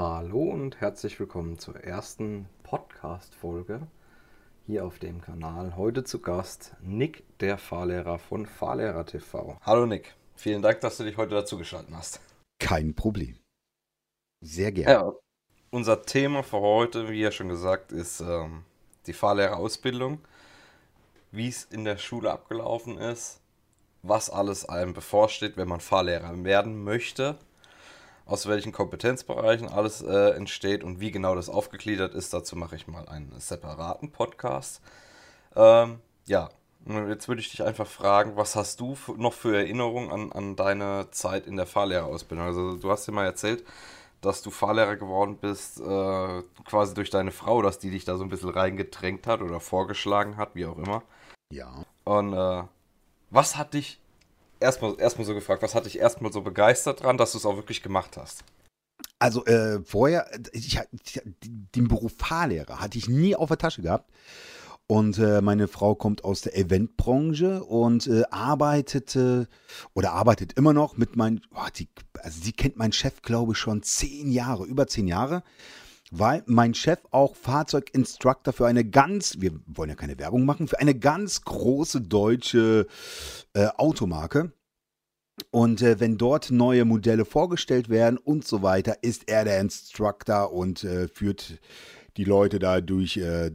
Hallo und herzlich willkommen zur ersten Podcast-Folge hier auf dem Kanal. Heute zu Gast Nick, der Fahrlehrer von Fahrlehrer TV. Hallo Nick, vielen Dank, dass du dich heute dazu geschalten hast. Kein Problem. Sehr gerne. Ja, unser Thema für heute, wie ja schon gesagt, ist ähm, die Fahrlehrerausbildung, wie es in der Schule abgelaufen ist, was alles einem bevorsteht, wenn man Fahrlehrer werden möchte, aus welchen Kompetenzbereichen alles äh, entsteht und wie genau das aufgegliedert ist. Dazu mache ich mal einen separaten Podcast. Ähm, ja, jetzt würde ich dich einfach fragen, was hast du noch für Erinnerungen an, an deine Zeit in der Fahrlehrerausbildung? Also du hast ja mal erzählt, dass du Fahrlehrer geworden bist, äh, quasi durch deine Frau, dass die dich da so ein bisschen reingedrängt hat oder vorgeschlagen hat, wie auch immer. Ja. Und äh, was hat dich erstmal erstmal so gefragt, was hat dich erstmal so begeistert dran, dass du es auch wirklich gemacht hast? Also äh, vorher, ich, ich, den Beruf Fahrlehrer hatte ich nie auf der Tasche gehabt. Und äh, meine Frau kommt aus der Eventbranche und äh, arbeitete oder arbeitet immer noch mit meinem, oh, also sie kennt meinen Chef, glaube ich, schon zehn Jahre, über zehn Jahre, weil mein Chef auch Fahrzeuginstructor für eine ganz, wir wollen ja keine Werbung machen, für eine ganz große deutsche äh, Automarke. Und äh, wenn dort neue Modelle vorgestellt werden und so weiter, ist er der Instructor und äh, führt die Leute da durch äh,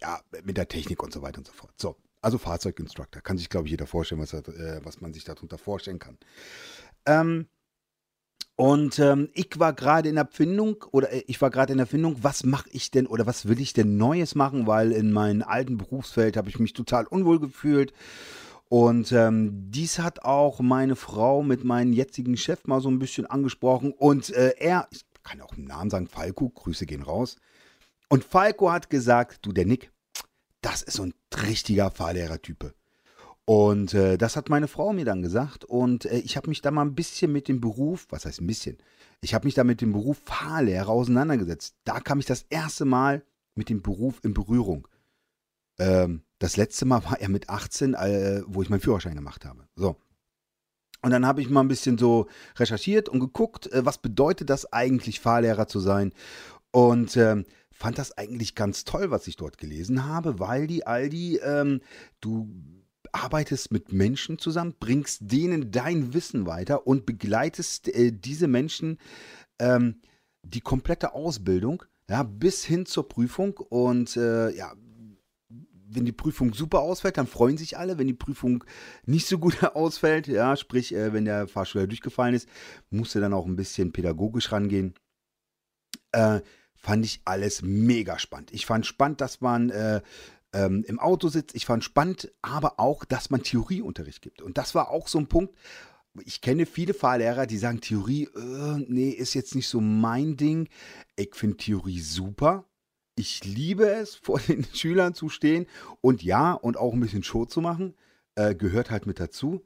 ja, mit der Technik und so weiter und so fort. So, also Fahrzeuginstructor. Kann sich, glaube ich, jeder vorstellen, was, äh, was man sich darunter vorstellen kann. Ähm, und ähm, ich war gerade in der Findung, oder äh, ich war gerade in der Findung, was mache ich denn oder was will ich denn Neues machen, weil in meinem alten Berufsfeld habe ich mich total unwohl gefühlt. Und ähm, dies hat auch meine Frau mit meinem jetzigen Chef mal so ein bisschen angesprochen. Und äh, er, ich kann auch einen Namen sagen, Falco, Grüße gehen raus, und Falco hat gesagt, du, der Nick, das ist so ein richtiger Fahrlehrertype. Und äh, das hat meine Frau mir dann gesagt. Und äh, ich habe mich da mal ein bisschen mit dem Beruf, was heißt ein bisschen? Ich habe mich da mit dem Beruf Fahrlehrer auseinandergesetzt. Da kam ich das erste Mal mit dem Beruf in Berührung. Ähm, das letzte Mal war er mit 18, äh, wo ich meinen Führerschein gemacht habe. So. Und dann habe ich mal ein bisschen so recherchiert und geguckt, äh, was bedeutet das eigentlich, Fahrlehrer zu sein. Und ähm, fand das eigentlich ganz toll, was ich dort gelesen habe, weil die Aldi, ähm, du arbeitest mit Menschen zusammen, bringst denen dein Wissen weiter und begleitest äh, diese Menschen ähm, die komplette Ausbildung, ja, bis hin zur Prüfung und äh, ja, wenn die Prüfung super ausfällt, dann freuen sich alle. Wenn die Prüfung nicht so gut ausfällt, ja, sprich, äh, wenn der Fahrschüler durchgefallen ist, musst du dann auch ein bisschen pädagogisch rangehen. Äh, fand ich alles mega spannend. Ich fand spannend, dass man äh, ähm, im Auto sitzt. Ich fand spannend, aber auch, dass man Theorieunterricht gibt. Und das war auch so ein Punkt. Ich kenne viele Fahrlehrer, die sagen, Theorie, äh, nee, ist jetzt nicht so mein Ding. Ich finde Theorie super. Ich liebe es, vor den Schülern zu stehen und ja, und auch ein bisschen Show zu machen. Äh, gehört halt mit dazu,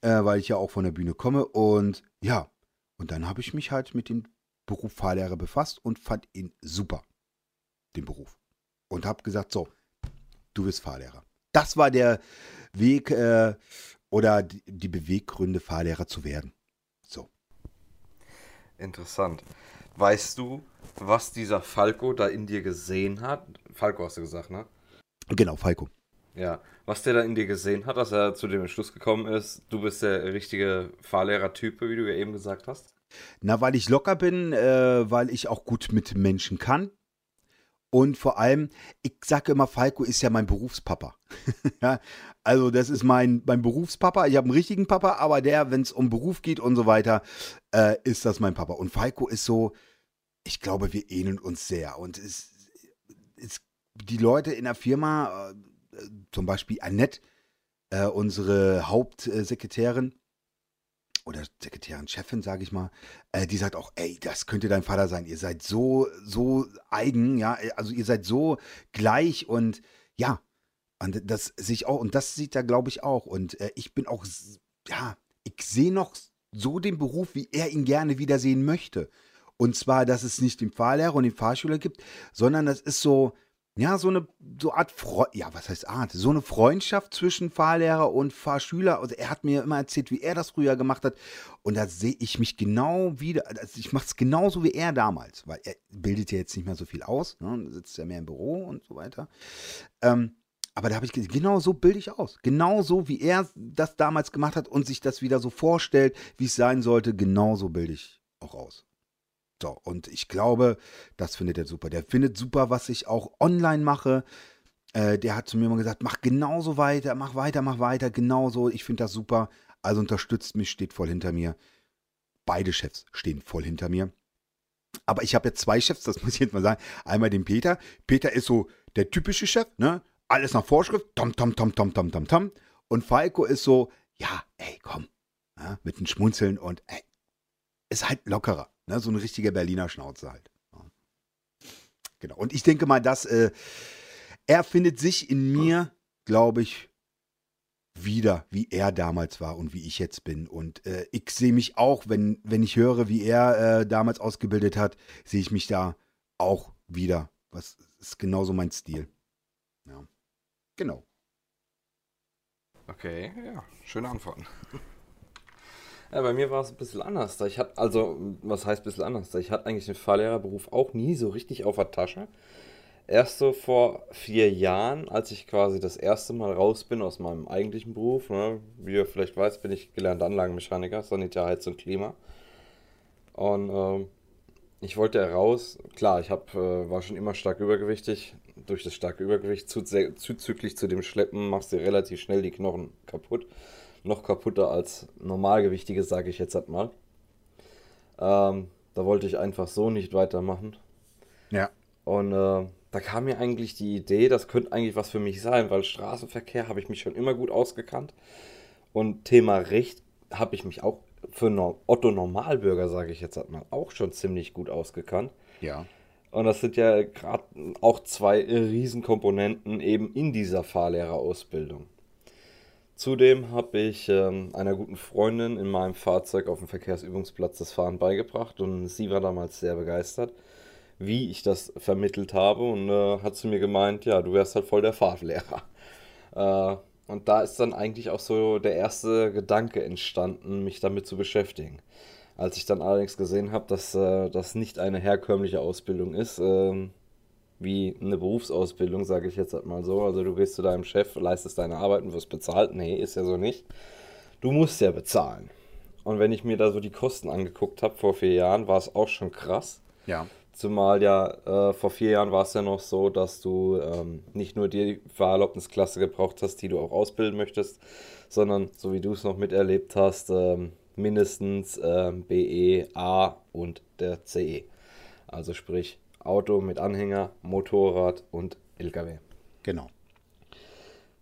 äh, weil ich ja auch von der Bühne komme. Und ja, und dann habe ich mich halt mit den Beruf Fahrlehrer befasst und fand ihn super, den Beruf. Und habe gesagt, so, du bist Fahrlehrer. Das war der Weg äh, oder die Beweggründe, Fahrlehrer zu werden. So. Interessant. Weißt du, was dieser Falco da in dir gesehen hat? Falco hast du gesagt, ne? Genau, Falco. Ja, was der da in dir gesehen hat, dass er zu dem Entschluss gekommen ist, du bist der richtige Fahrlehrer-Typ, wie du ja eben gesagt hast? Na, weil ich locker bin, äh, weil ich auch gut mit Menschen kann. Und vor allem, ich sage immer, Falco ist ja mein Berufspapa. ja, also das ist mein, mein Berufspapa. Ich habe einen richtigen Papa, aber der, wenn es um Beruf geht und so weiter, äh, ist das mein Papa. Und Falco ist so, ich glaube, wir ähneln uns sehr. Und es, es, die Leute in der Firma, äh, zum Beispiel Annette, äh, unsere Hauptsekretärin, oder Sekretärin, Chefin, sage ich mal, äh, die sagt auch, ey, das könnte dein Vater sein. Ihr seid so, so eigen, ja, also ihr seid so gleich und ja, und das sehe ich auch und das sieht er, glaube ich, auch. Und äh, ich bin auch, ja, ich sehe noch so den Beruf, wie er ihn gerne wiedersehen möchte. Und zwar, dass es nicht den Fahrlehrer und den Fahrschüler gibt, sondern das ist so, ja, so eine so Art Fre ja, was heißt Art? So eine Freundschaft zwischen Fahrlehrer und Fahrschüler. Also er hat mir immer erzählt, wie er das früher gemacht hat. Und da sehe ich mich genau wieder. Also ich mache es genauso wie er damals, weil er bildet ja jetzt nicht mehr so viel aus. Ne? Sitzt ja mehr im Büro und so weiter. Ähm, aber da habe ich gesagt, genau so bilde ich aus. Genau so, wie er das damals gemacht hat und sich das wieder so vorstellt, wie es sein sollte, genau so bilde ich auch aus. So, und ich glaube, das findet er super. Der findet super, was ich auch online mache. Äh, der hat zu mir immer gesagt, mach genauso weiter, mach weiter, mach weiter, genauso. Ich finde das super. Also unterstützt mich, steht voll hinter mir. Beide Chefs stehen voll hinter mir. Aber ich habe jetzt zwei Chefs, das muss ich jetzt mal sagen. Einmal den Peter. Peter ist so der typische Chef, ne? Alles nach Vorschrift. Tom, tom, tom, tom, tom, tom, tom. Und Falco ist so, ja, ey, komm. Ja, mit einem Schmunzeln und ey, ist halt lockerer. Ne? So ein richtiger Berliner Schnauze halt. Genau. Und ich denke mal, dass äh, er findet sich in mir, glaube ich, wieder, wie er damals war und wie ich jetzt bin. Und äh, ich sehe mich auch, wenn, wenn ich höre, wie er äh, damals ausgebildet hat, sehe ich mich da auch wieder. Was ist genauso mein Stil. Ja. Genau. Okay, ja, schöne Antworten. Ja, bei mir war es ein bisschen anders. Ich hatte, also, was heißt ein bisschen anders? Ich hatte eigentlich den Fahrlehrerberuf auch nie so richtig auf der Tasche. Erst so vor vier Jahren, als ich quasi das erste Mal raus bin aus meinem eigentlichen Beruf. Ne? Wie ihr vielleicht weißt, bin ich gelernter Anlagenmechaniker, Sanitär, Heiz und Klima. Und äh, ich wollte raus. Klar, ich hab, äh, war schon immer stark übergewichtig. Durch das starke Übergewicht zuzüglich zu dem Schleppen machst du relativ schnell die Knochen kaputt noch kaputter als Normalgewichtige, sage ich jetzt halt mal. Ähm, da wollte ich einfach so nicht weitermachen. Ja. Und äh, da kam mir eigentlich die Idee, das könnte eigentlich was für mich sein, weil Straßenverkehr habe ich mich schon immer gut ausgekannt. Und Thema Recht habe ich mich auch für Otto Normalbürger, sage ich jetzt halt mal, auch schon ziemlich gut ausgekannt. Ja. Und das sind ja gerade auch zwei Riesenkomponenten eben in dieser Fahrlehrerausbildung. Zudem habe ich ähm, einer guten Freundin in meinem Fahrzeug auf dem Verkehrsübungsplatz das Fahren beigebracht und sie war damals sehr begeistert, wie ich das vermittelt habe und äh, hat zu mir gemeint, ja, du wärst halt voll der Fahrlehrer. Äh, und da ist dann eigentlich auch so der erste Gedanke entstanden, mich damit zu beschäftigen. Als ich dann allerdings gesehen habe, dass äh, das nicht eine herkömmliche Ausbildung ist, ähm, wie eine Berufsausbildung, sage ich jetzt halt mal so. Also du gehst zu deinem Chef, leistest deine Arbeit und wirst bezahlt. Nee, ist ja so nicht. Du musst ja bezahlen. Und wenn ich mir da so die Kosten angeguckt habe vor vier Jahren, war es auch schon krass. Ja. Zumal ja äh, vor vier Jahren war es ja noch so, dass du ähm, nicht nur die Fahrerlaubnisklasse gebraucht hast, die du auch ausbilden möchtest, sondern so wie du es noch miterlebt hast, ähm, mindestens ähm, BE, A und der CE. Also sprich Auto mit Anhänger, Motorrad und LKW. Genau.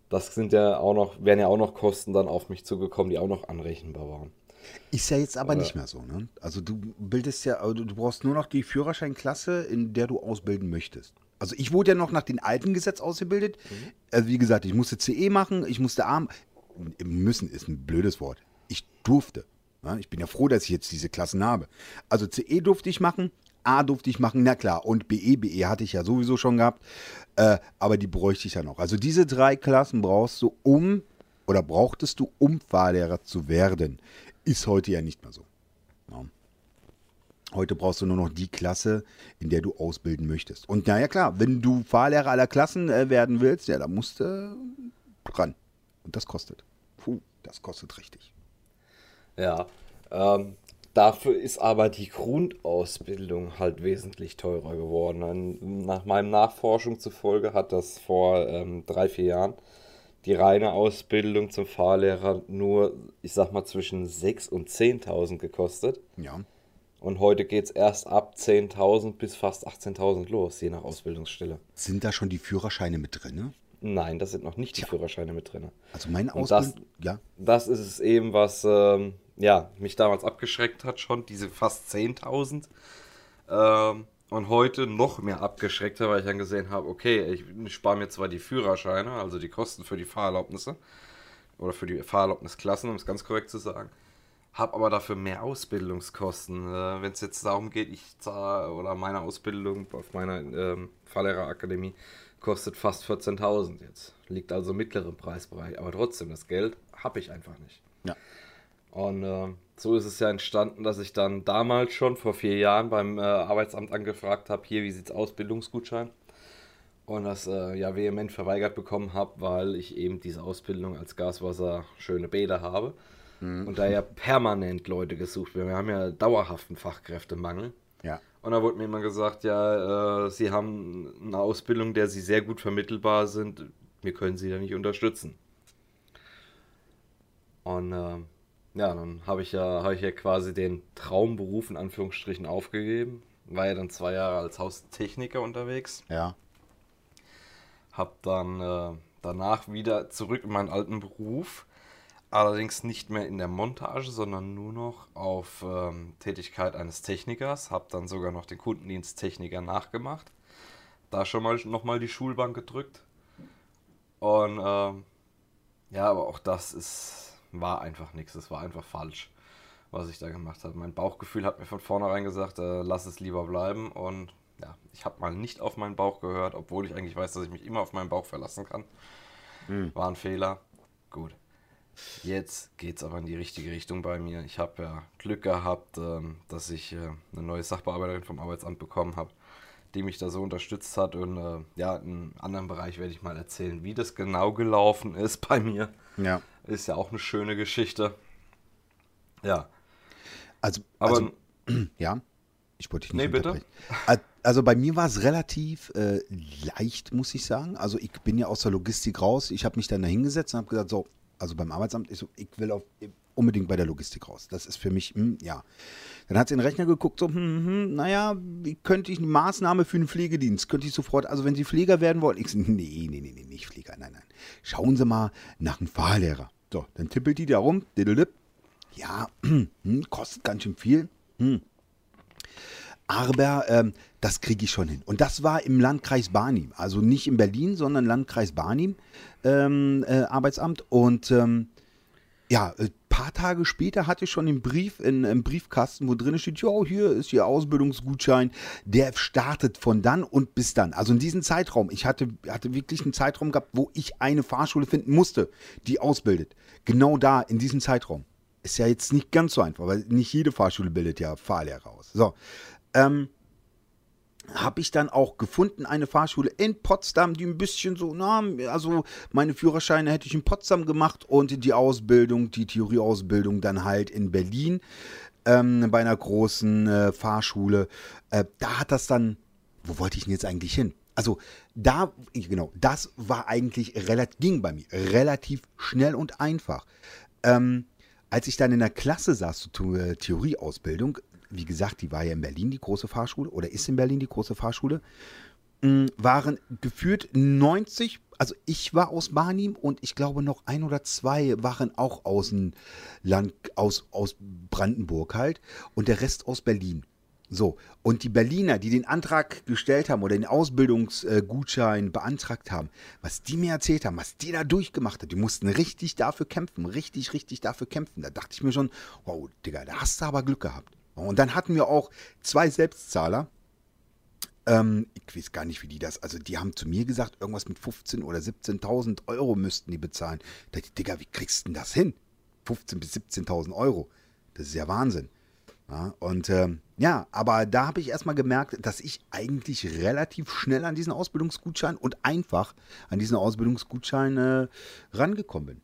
Das sind ja auch noch, wären ja auch noch Kosten dann auf mich zugekommen, die auch noch anrechenbar waren. Ist ja jetzt aber Oder? nicht mehr so, ne? Also du bildest ja, also du brauchst nur noch die Führerscheinklasse, in der du ausbilden möchtest. Also ich wurde ja noch nach dem alten Gesetz ausgebildet. Mhm. Also wie gesagt, ich musste CE machen, ich musste Arm. Müssen ist ein blödes Wort. Ich durfte. Ja, ich bin ja froh, dass ich jetzt diese Klassen habe. Also CE durfte ich machen, A durfte ich machen, na klar. Und BE, BE hatte ich ja sowieso schon gehabt. Äh, aber die bräuchte ich ja noch. Also diese drei Klassen brauchst du, um, oder brauchtest du, um Fahrlehrer zu werden. Ist heute ja nicht mehr so. Ja. Heute brauchst du nur noch die Klasse, in der du ausbilden möchtest. Und naja, klar, wenn du Fahrlehrer aller Klassen äh, werden willst, ja, dann musst du äh, ran. Und das kostet. Puh, das kostet richtig. Ja, ähm, Dafür ist aber die Grundausbildung halt wesentlich teurer geworden. Nach meinem Nachforschung zufolge hat das vor ähm, drei, vier Jahren die reine Ausbildung zum Fahrlehrer nur, ich sag mal, zwischen 6.000 und 10.000 gekostet. Ja. Und heute geht es erst ab 10.000 bis fast 18.000 los, je nach Ausbildungsstelle. Sind da schon die Führerscheine mit drin? Nein, da sind noch nicht Tja. die Führerscheine mit drin. Also meine Ausbildung, das, ja. Das ist es eben, was ähm, ja, mich damals abgeschreckt hat schon, diese fast 10.000. Ähm, und heute noch mehr abgeschreckter, weil ich dann gesehen habe, okay, ich spare mir zwar die Führerscheine, also die Kosten für die Fahrerlaubnisse oder für die Fahrerlaubnisklassen, um es ganz korrekt zu sagen, habe aber dafür mehr Ausbildungskosten. Äh, Wenn es jetzt darum geht, ich zahle oder meine Ausbildung auf meiner ähm, Fahrlehrerakademie kostet fast 14.000 jetzt. Liegt also im mittleren Preisbereich. Aber trotzdem, das Geld habe ich einfach nicht. Ja. Und äh, so ist es ja entstanden, dass ich dann damals schon vor vier Jahren beim äh, Arbeitsamt angefragt habe, hier, wie sieht's aus, Bildungsgutschein? Und das äh, ja vehement verweigert bekommen habe, weil ich eben diese Ausbildung als Gaswasser schöne Bäder habe. Und da ja permanent Leute gesucht werden. Wir haben ja dauerhaften Fachkräftemangel. Ja. Und da wurde mir immer gesagt, ja, äh, Sie haben eine Ausbildung, der Sie sehr gut vermittelbar sind. Wir können Sie da nicht unterstützen. Und äh, ja, dann habe ich ja, habe ich ja quasi den Traumberuf in Anführungsstrichen aufgegeben. War ja dann zwei Jahre als Haustechniker unterwegs. Ja. Hab dann äh, danach wieder zurück in meinen alten Beruf. Allerdings nicht mehr in der Montage, sondern nur noch auf ähm, Tätigkeit eines Technikers. Hab dann sogar noch den Kundendienst Techniker nachgemacht. Da schon mal nochmal die Schulbank gedrückt. Und ähm, ja, aber auch das ist, war einfach nichts. Es war einfach falsch, was ich da gemacht habe. Mein Bauchgefühl hat mir von vornherein gesagt, äh, lass es lieber bleiben. Und ja, ich habe mal nicht auf meinen Bauch gehört, obwohl ich eigentlich weiß, dass ich mich immer auf meinen Bauch verlassen kann. War ein Fehler. Gut. Jetzt geht es aber in die richtige Richtung bei mir. Ich habe ja Glück gehabt, ähm, dass ich äh, eine neue Sachbearbeiterin vom Arbeitsamt bekommen habe, die mich da so unterstützt hat. Und äh, ja, in einem anderen Bereich werde ich mal erzählen, wie das genau gelaufen ist bei mir. Ja. Ist ja auch eine schöne Geschichte. Ja, Also, aber also ja, ich wollte dich nicht Nee, bitte. unterbrechen. Also bei mir war es relativ äh, leicht, muss ich sagen. Also ich bin ja aus der Logistik raus. Ich habe mich dann da hingesetzt und habe gesagt, so, also beim Arbeitsamt, ich, so, ich will auf, unbedingt bei der Logistik raus. Das ist für mich, hm, ja. Dann hat sie in den Rechner geguckt, so, hm, hm, naja, wie könnte ich eine Maßnahme für einen Pflegedienst? Könnte ich sofort, also wenn Sie Pfleger werden wollen, ich nee, nee, nee, nee, nicht Pfleger, nein, nein. Schauen Sie mal nach einem Fahrlehrer. So, dann tippelt die da rum, diddledip. ja, hm, kostet ganz schön viel. Hm. Aber ähm, das kriege ich schon hin. Und das war im Landkreis Barnim. Also nicht in Berlin, sondern Landkreis Barnim, ähm, äh, Arbeitsamt. Und ähm, ja, ein paar Tage später hatte ich schon den Brief in, im Briefkasten, wo drin steht, ja, hier ist Ihr Ausbildungsgutschein. Der startet von dann und bis dann. Also in diesem Zeitraum. Ich hatte, hatte wirklich einen Zeitraum gehabt, wo ich eine Fahrschule finden musste, die ausbildet. Genau da, in diesem Zeitraum. Ist ja jetzt nicht ganz so einfach, weil nicht jede Fahrschule bildet ja Fahrlehrer aus. So, ähm, habe ich dann auch gefunden, eine Fahrschule in Potsdam, die ein bisschen so, na, also meine Führerscheine hätte ich in Potsdam gemacht und die Ausbildung, die Theorieausbildung dann halt in Berlin ähm, bei einer großen äh, Fahrschule. Äh, da hat das dann, wo wollte ich denn jetzt eigentlich hin? Also da, genau, das war eigentlich relativ, ging bei mir relativ schnell und einfach. Ähm, als ich dann in der Klasse saß zur äh, Theorieausbildung, wie gesagt, die war ja in Berlin die große Fahrschule oder ist in Berlin die große Fahrschule, waren geführt 90, also ich war aus Barnim und ich glaube noch ein oder zwei waren auch aus dem Land, aus, aus Brandenburg halt und der Rest aus Berlin. So, und die Berliner, die den Antrag gestellt haben oder den Ausbildungsgutschein beantragt haben, was die mir erzählt haben, was die da durchgemacht haben, die mussten richtig dafür kämpfen, richtig, richtig dafür kämpfen. Da dachte ich mir schon, wow, Digga, da hast du aber Glück gehabt. Und dann hatten wir auch zwei Selbstzahler. Ähm, ich weiß gar nicht, wie die das, also die haben zu mir gesagt, irgendwas mit 15.000 oder 17.000 Euro müssten die bezahlen. Da dachte ich, Digga, wie kriegst du denn das hin? 15.000 bis 17.000 Euro. Das ist ja Wahnsinn. Ja, und ähm, ja, aber da habe ich erstmal gemerkt, dass ich eigentlich relativ schnell an diesen Ausbildungsgutschein und einfach an diesen Ausbildungsgutschein äh, rangekommen bin.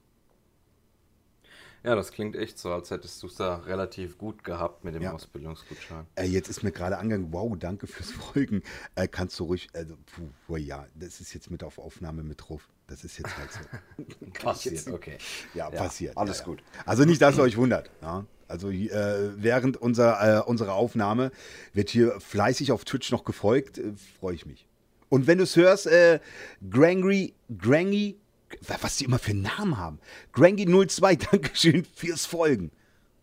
Ja, das klingt echt so, als hättest du es da relativ gut gehabt mit dem Ja. Ausbildungsgutschein. Äh, jetzt ist mir gerade angegangen, wow, danke fürs Folgen. Äh, kannst du ruhig, also, puh, puh, ja, das ist jetzt mit auf Aufnahme mit drauf. Das ist jetzt halt so. Passiert, okay. Ja, passiert. Alles ja, ja. gut. Also nicht, dass ihr euch wundert. Ja? Also äh, während unserer, äh, unserer Aufnahme wird hier fleißig auf Twitch noch gefolgt. Äh, Freue ich mich. Und wenn du es hörst, äh, Grangry, Grangy, was die immer für einen Namen haben. Grangy02, Dankeschön fürs Folgen.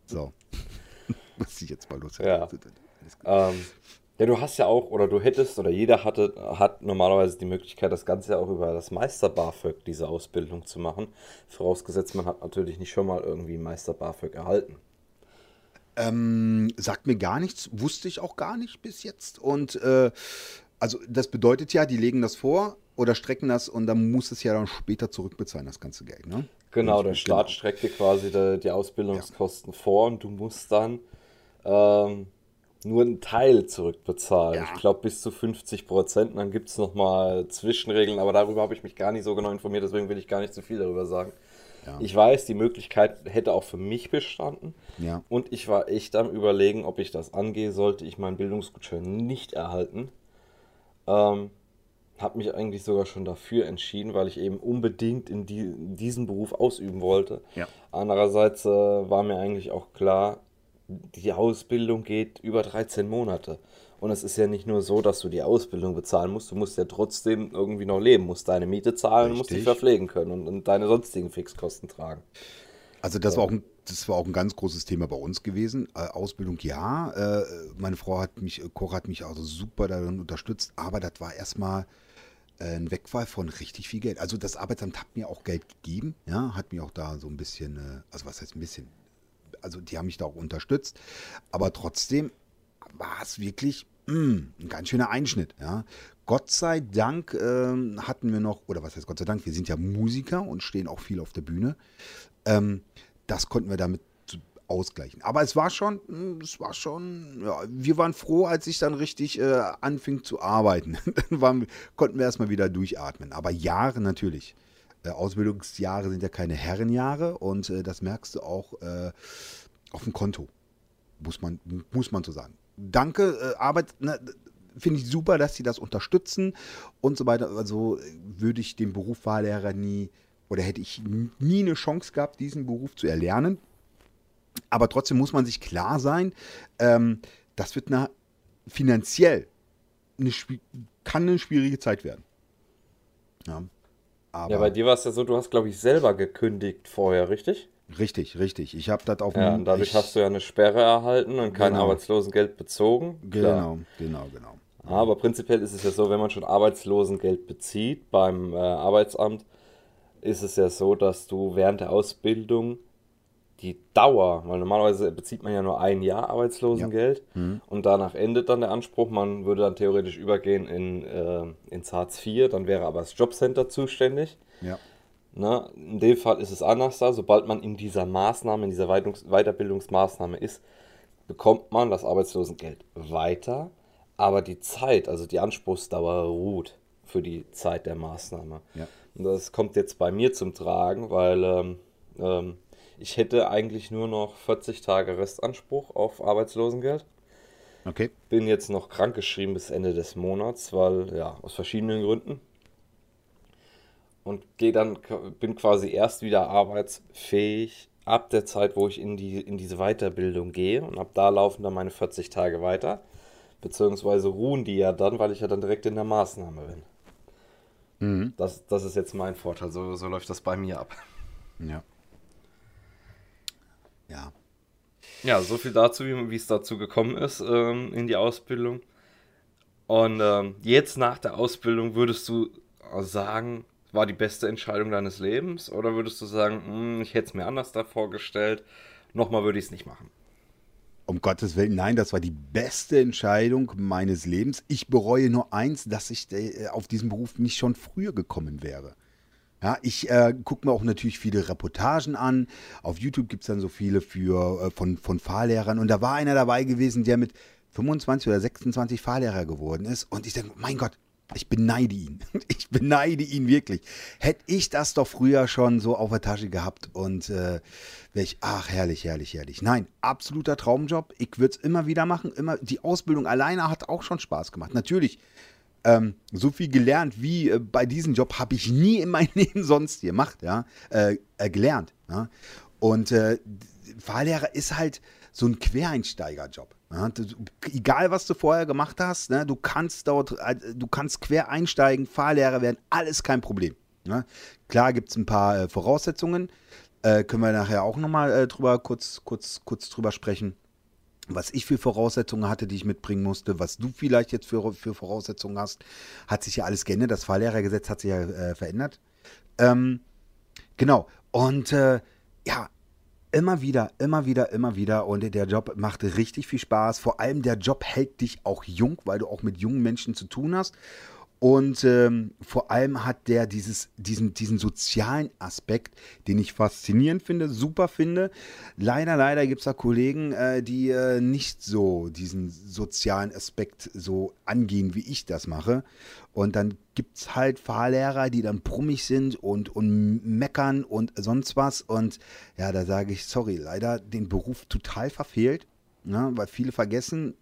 So. Muss ich jetzt mal los. Ja. Ähm, ja, du hast ja auch, oder du hättest, oder jeder hatte, hat normalerweise die Möglichkeit, das Ganze ja auch über das Meister BAföG, diese Ausbildung zu machen. Vorausgesetzt, man hat natürlich nicht schon mal irgendwie Meister BAföG erhalten. Ähm, sagt mir gar nichts, wusste ich auch gar nicht bis jetzt. Und äh, also das bedeutet ja, die legen das vor oder strecken das und dann muss es ja dann später zurückbezahlen, das ganze Geld, ne? Genau, der Staat streckt dir quasi die, die Ausbildungskosten ja. vor und du musst dann ähm, nur einen Teil zurückbezahlen. Ja. Ich glaube bis zu 50 Prozent. Dann gibt es nochmal Zwischenregeln, aber darüber habe ich mich gar nicht so genau informiert, deswegen will ich gar nicht zu viel darüber sagen. Ja. Ich weiß, die Möglichkeit hätte auch für mich bestanden. Ja. Und ich war echt am Überlegen, ob ich das angehe, sollte ich meinen Bildungsgutschein nicht erhalten. Ähm, habe mich eigentlich sogar schon dafür entschieden, weil ich eben unbedingt in, die, in diesen Beruf ausüben wollte. Ja. Andererseits äh, war mir eigentlich auch klar, die Ausbildung geht über 13 Monate. Und es ist ja nicht nur so, dass du die Ausbildung bezahlen musst, du musst ja trotzdem irgendwie noch leben, musst deine Miete zahlen, Richtig. musst dich verpflegen können und, und, deine sonstigen Fixkosten tragen. Also das war auch ein, das war auch ein ganz großes Thema bei uns gewesen. Äh, Ausbildung ja, äh, meine Frau hat mich, Cora hat mich also super darin unterstützt, aber das war erstmal äh, ein Wegfall von richtig viel Geld. Also das Arbeitsamt hat mir auch Geld gegeben, ja, hat mir auch da so ein bisschen, äh, also was heißt ein bisschen, also die haben mich da auch unterstützt, aber trotzdem war es wirklich mh, mm, ein ganz schöner Einschnitt. Ja. Gott sei Dank ähm, hatten wir noch, oder was heißt Gott sei Dank, wir sind ja Musiker und stehen auch viel auf der Bühne. Ähm, das konnten wir damit ausgleichen. Aber es war schon, mm, es war schon, ja, wir waren froh, als ich dann richtig äh, anfing zu arbeiten. dann waren, konnten wir erstmal wieder durchatmen. Aber Jahre natürlich. Äh, Ausbildungsjahre sind ja keine Herrenjahre und äh, das merkst du auch äh, auf dem Konto. Muss man, muss man so sagen danke, äh, Arbeit, ne, finde ich super, dass sie das unterstützen und so weiter. Also würde ich den Beruf Fahrlehrer nie oder hätte ich nie eine Chance gehabt, diesen Beruf zu erlernen. Aber trotzdem muss man sich klar sein, ähm, das wird eine, finanziell eine, kann eine schwierige Zeit werden. Ja, ja bei dir war es ja so, du hast, glaube ich, selber gekündigt vorher, richtig? Richtig, richtig. Ich habe das auf Ja, und dadurch ich, hast du ja eine Sperre erhalten und kein genau. Arbeitslosengeld bezogen. Genau, genau, genau. Aber prinzipiell ist es ja so, wenn man schon Arbeitslosengeld bezieht beim äh, Arbeitsamt, ist es ja so, dass du während der Ausbildung die Dauer, weil normalerweise bezieht man ja nur ein Jahr Arbeitslosengeld ja. mhm. und danach endet dann der Anspruch, man würde dann theoretisch übergehen in, äh, ins Hartz IV, dann wäre aber das Jobcenter zuständig. Ja. Ne? In dem Fall ist es anders da. Sobald man in dieser Maßnahme, in dieser Weiterbildungsmaßnahme ist, bekommt man das Arbeitslosengeld weiter, aber die Zeit, also die Anspruchsdauer ruht für die Zeit der Maßnahme. Ja. Und das kommt jetzt bei mir zum Tragen, weil ähm, ähm, ich hätte eigentlich nur noch 40 Tage Restanspruch auf Arbeitslosengeld. Okay. Bin jetzt noch krankgeschrieben bis Ende des Monats, weil ja, aus verschiedenen Gründen und gehe dann, bin quasi erst wieder arbeitsfähig ab der Zeit, wo ich in, die, in diese Weiterbildung gehe. Und ab da laufen dann meine 40 Tage weiter. Beziehungsweise ruhen die ja dann, weil ich ja dann direkt in der Maßnahme bin. Mhm. Das, das ist jetzt mein Vorteil. So, so läuft das bei mir ab. Ja. Ja. Ja, so viel dazu, wie, es dazu gekommen ist ähm, in die Ausbildung. Und ähm, jetzt nach der Ausbildung würdest du sagen, war die beste Entscheidung deines Lebens? Oder würdest du sagen, hm, ich hätte es mir anders da vorgestellt, nochmal würde ich es nicht machen? Um Gottes Willen, nein, das war die beste Entscheidung meines Lebens. Ich bereue nur eins, dass ich äh, auf diesen Beruf nicht schon früher gekommen wäre. Ja, ich äh, gucke mir auch natürlich viele Reportagen an. Auf YouTube gibt es dann so viele für, äh, von, von Fahrlehrern. Und da war einer dabei gewesen, der mit 25 oder 26 Fahrlehrer geworden ist. Und ich denke, mein Gott, ich beneide ihn. Ich beneide ihn wirklich. Hätte ich das doch früher schon so auf der Tasche gehabt und äh, wäre ich, ach, herrlich, herrlich, herrlich. Nein, absoluter Traumjob. Ich würde es immer wieder machen. Immer, die Ausbildung alleine hat auch schon Spaß gemacht. Natürlich, ähm, so viel gelernt wie äh, bei diesem Job habe ich nie in meinem Leben sonst gemacht, ja, äh, äh, gelernt. Ja? Und äh, Fahrlehrer ist halt so ein Quereinsteigerjob. Ja, du, egal, was du vorher gemacht hast, ne, du kannst dort, äh, du kannst quer einsteigen, Fahrlehrer werden, alles kein Problem. Ne? Klar gibt es ein paar äh, Voraussetzungen, äh, können wir nachher auch nochmal äh, drüber kurz, kurz, kurz drüber sprechen. Was ich für Voraussetzungen hatte, die ich mitbringen musste, was du vielleicht jetzt für, für Voraussetzungen hast, hat sich ja alles geändert. Das Fahrlehrergesetz hat sich ja äh, verändert. Ähm, genau. Und äh, ja, Immer wieder, immer wieder, immer wieder. Und der Job macht richtig viel Spaß. Vor allem der Job hält dich auch jung, weil du auch mit jungen Menschen zu tun hast. Und ähm, vor allem hat der dieses, diesen, diesen sozialen Aspekt, den ich faszinierend finde, super finde. Leider, leider gibt es da Kollegen, äh, die äh, nicht so diesen sozialen Aspekt so angehen, wie ich das mache. Und dann gibt es halt Fahrlehrer, die dann brummig sind und, und meckern und sonst was. Und ja, da sage ich, sorry, leider den Beruf total verfehlt. Ne, weil viele vergessen,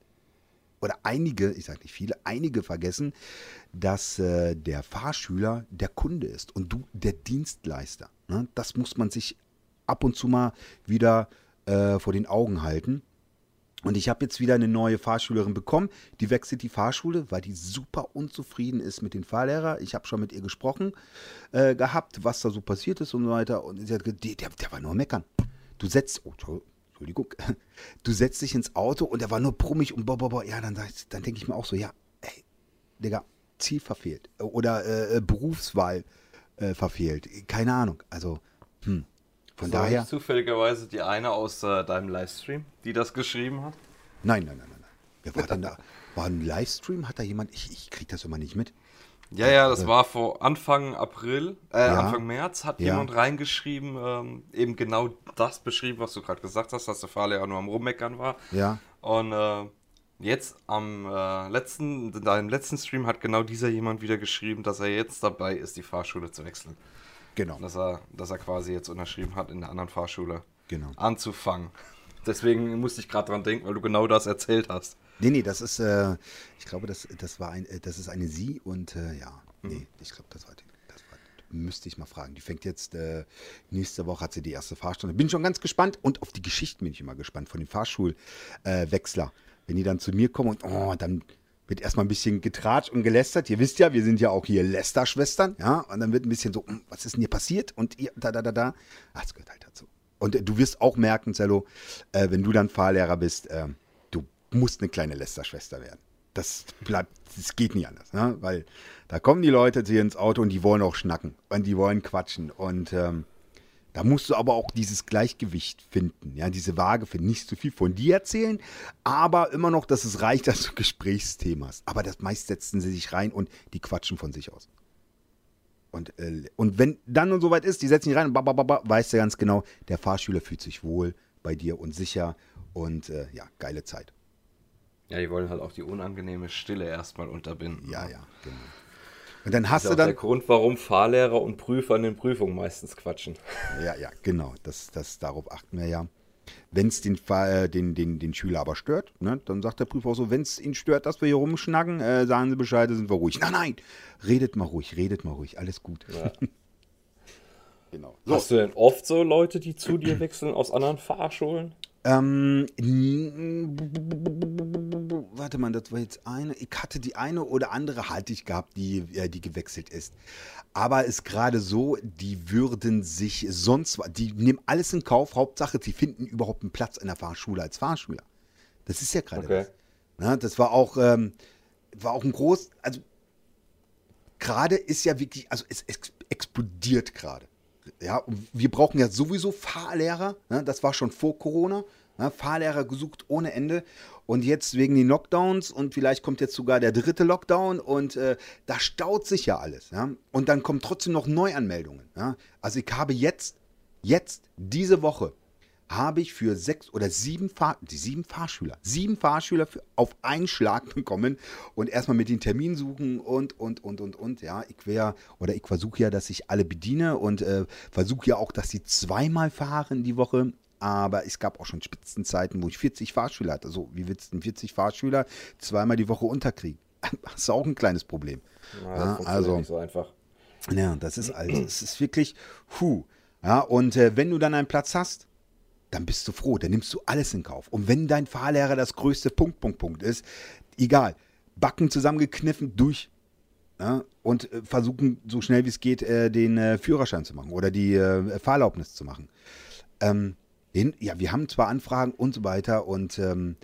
oder einige, ich sage nicht viele, einige vergessen, dass äh, der Fahrschüler der Kunde ist und du der Dienstleister. Ne? Das muss man sich ab und zu mal wieder äh, vor den Augen halten. Und ich habe jetzt wieder eine neue Fahrschülerin bekommen, die wechselt die Fahrschule, weil die super unzufrieden ist mit dem Fahrlehrer. Ich habe schon mit ihr gesprochen äh, gehabt, was da so passiert ist und so weiter. Und sie hat gesagt, der, der war nur meckern. Du setzt, oh, Entschuldigung, du setzt dich ins Auto und er war nur brummig und boah, boah, boah. Ja, dann, dann denke ich mir auch so, ja, ey, Digga, Ziel verfehlt oder äh, äh, Berufswahl äh, verfehlt. Keine Ahnung. Also, hm. Von das daher. zufälligerweise die eine aus äh, deinem Livestream, die das geschrieben hat? Nein, nein, nein, nein. Wer war denn da? War ein Livestream? Hat da jemand? Ich, ich krieg das immer nicht mit. Ja, ja, das war vor Anfang April, äh, ja. Anfang März hat ja. jemand reingeschrieben, ähm, eben genau das beschrieben, was du gerade gesagt hast, dass der Fahrlehrer nur am Rummeckern war. Ja. Und äh, jetzt am äh, letzten, in deinem letzten Stream hat genau dieser jemand wieder geschrieben, dass er jetzt dabei ist, die Fahrschule zu wechseln. Genau. Dass er, dass er quasi jetzt unterschrieben hat, in der anderen Fahrschule genau. anzufangen. Deswegen musste ich gerade dran denken, weil du genau das erzählt hast. Nee, nee, das ist, äh, ich glaube, das, das war ein, äh, das ist eine Sie und äh, ja, hm. nee, ich glaube, das war die müsste ich mal fragen. Die fängt jetzt, äh, nächste Woche hat sie die erste Fahrstunde. Bin schon ganz gespannt und auf die Geschichten bin ich immer gespannt von den Fahrschulwechsler. Äh, wenn die dann zu mir kommen und oh, dann wird erstmal ein bisschen getratscht und gelästert. Ihr wisst ja, wir sind ja auch hier Lästerschwestern, ja, und dann wird ein bisschen so, hm, was ist denn hier passiert? Und ihr, da, da, da, da. Ach, das gehört halt dazu. Und äh, du wirst auch merken, Zello, äh, wenn du dann Fahrlehrer bist, äh, du musst eine kleine Lästerschwester werden. Das bleibt, das geht nicht anders, ne? weil da kommen die Leute dir ins Auto und die wollen auch schnacken und die wollen quatschen und ähm, da musst du aber auch dieses Gleichgewicht finden, ja, diese Waage finden. Nicht zu viel von dir erzählen, aber immer noch, dass es reicht, dass du Gesprächsthema hast. Aber das meist setzen sie sich rein und die quatschen von sich aus. Und, äh, und wenn dann und soweit ist, die setzen sich rein und ba, ba, ba, ba, weißt du ganz genau, der Fahrschüler fühlt sich wohl bei dir und sicher und äh, ja, geile Zeit. Ja, die wollen halt auch die unangenehme Stille erstmal unterbinden. Ja, ja, genau. Und dann hast das ist du dann. der Grund, warum Fahrlehrer und Prüfer in den Prüfungen meistens quatschen. Ja, ja, genau. Das, das, darauf achten wir ja. Wenn es den, äh, den, den, den Schüler aber stört, ne, dann sagt der Prüfer auch so, wenn es ihn stört, dass wir hier rumschnacken, äh, sagen Sie Bescheid, sind wir ruhig. Nein, nein, redet mal ruhig, redet mal ruhig, alles gut. Ja. genau. So. Hast du denn oft so Leute, die zu dir wechseln aus anderen Fahrschulen? Ähm, warte mal, das war jetzt eine. Ich hatte die eine oder andere hatte ich gehabt, die, äh, die gewechselt ist. Aber ist gerade so, die würden sich sonst, die nehmen alles in Kauf. Hauptsache, sie finden überhaupt einen Platz in der Fahrschule als Fahrschüler. Das ist ja gerade okay. das. Das war auch, ähm, war auch ein groß, also gerade ist ja wirklich, also es explodiert gerade. Ja, wir brauchen ja sowieso Fahrlehrer. Ne? Das war schon vor Corona. Ne? Fahrlehrer gesucht ohne Ende. Und jetzt wegen den Lockdowns und vielleicht kommt jetzt sogar der dritte Lockdown und äh, da staut sich ja alles. Ja? Und dann kommen trotzdem noch Neuanmeldungen. Ja? Also ich habe jetzt, jetzt, diese Woche, habe ich für sechs oder sieben, Fahr die sieben Fahrschüler, sieben Fahrschüler für, auf einen Schlag bekommen und erstmal mit den Termin suchen und, und, und, und, und. Ja, ich wäre, oder ich versuche ja, dass ich alle bediene und äh, versuche ja auch, dass sie zweimal fahren die Woche. Aber es gab auch schon Spitzenzeiten, wo ich 40 Fahrschüler hatte. So, wie willst du 40 Fahrschüler zweimal die Woche unterkriegen? Das ist auch ein kleines Problem. Ja, ja, also, nicht so einfach. Ja, das ist also, es ist wirklich, hu. Ja, und äh, wenn du dann einen Platz hast, dann bist du froh, dann nimmst du alles in Kauf. Und wenn dein Fahrlehrer das größte Punkt, Punkt, Punkt ist, egal, Backen zusammengekniffen, durch. Ja, und äh, versuchen, so schnell wie es geht, äh, den äh, Führerschein zu machen oder die äh, Fahrerlaubnis zu machen. Ähm, den, ja, wir haben zwar Anfragen und so weiter, und ähm,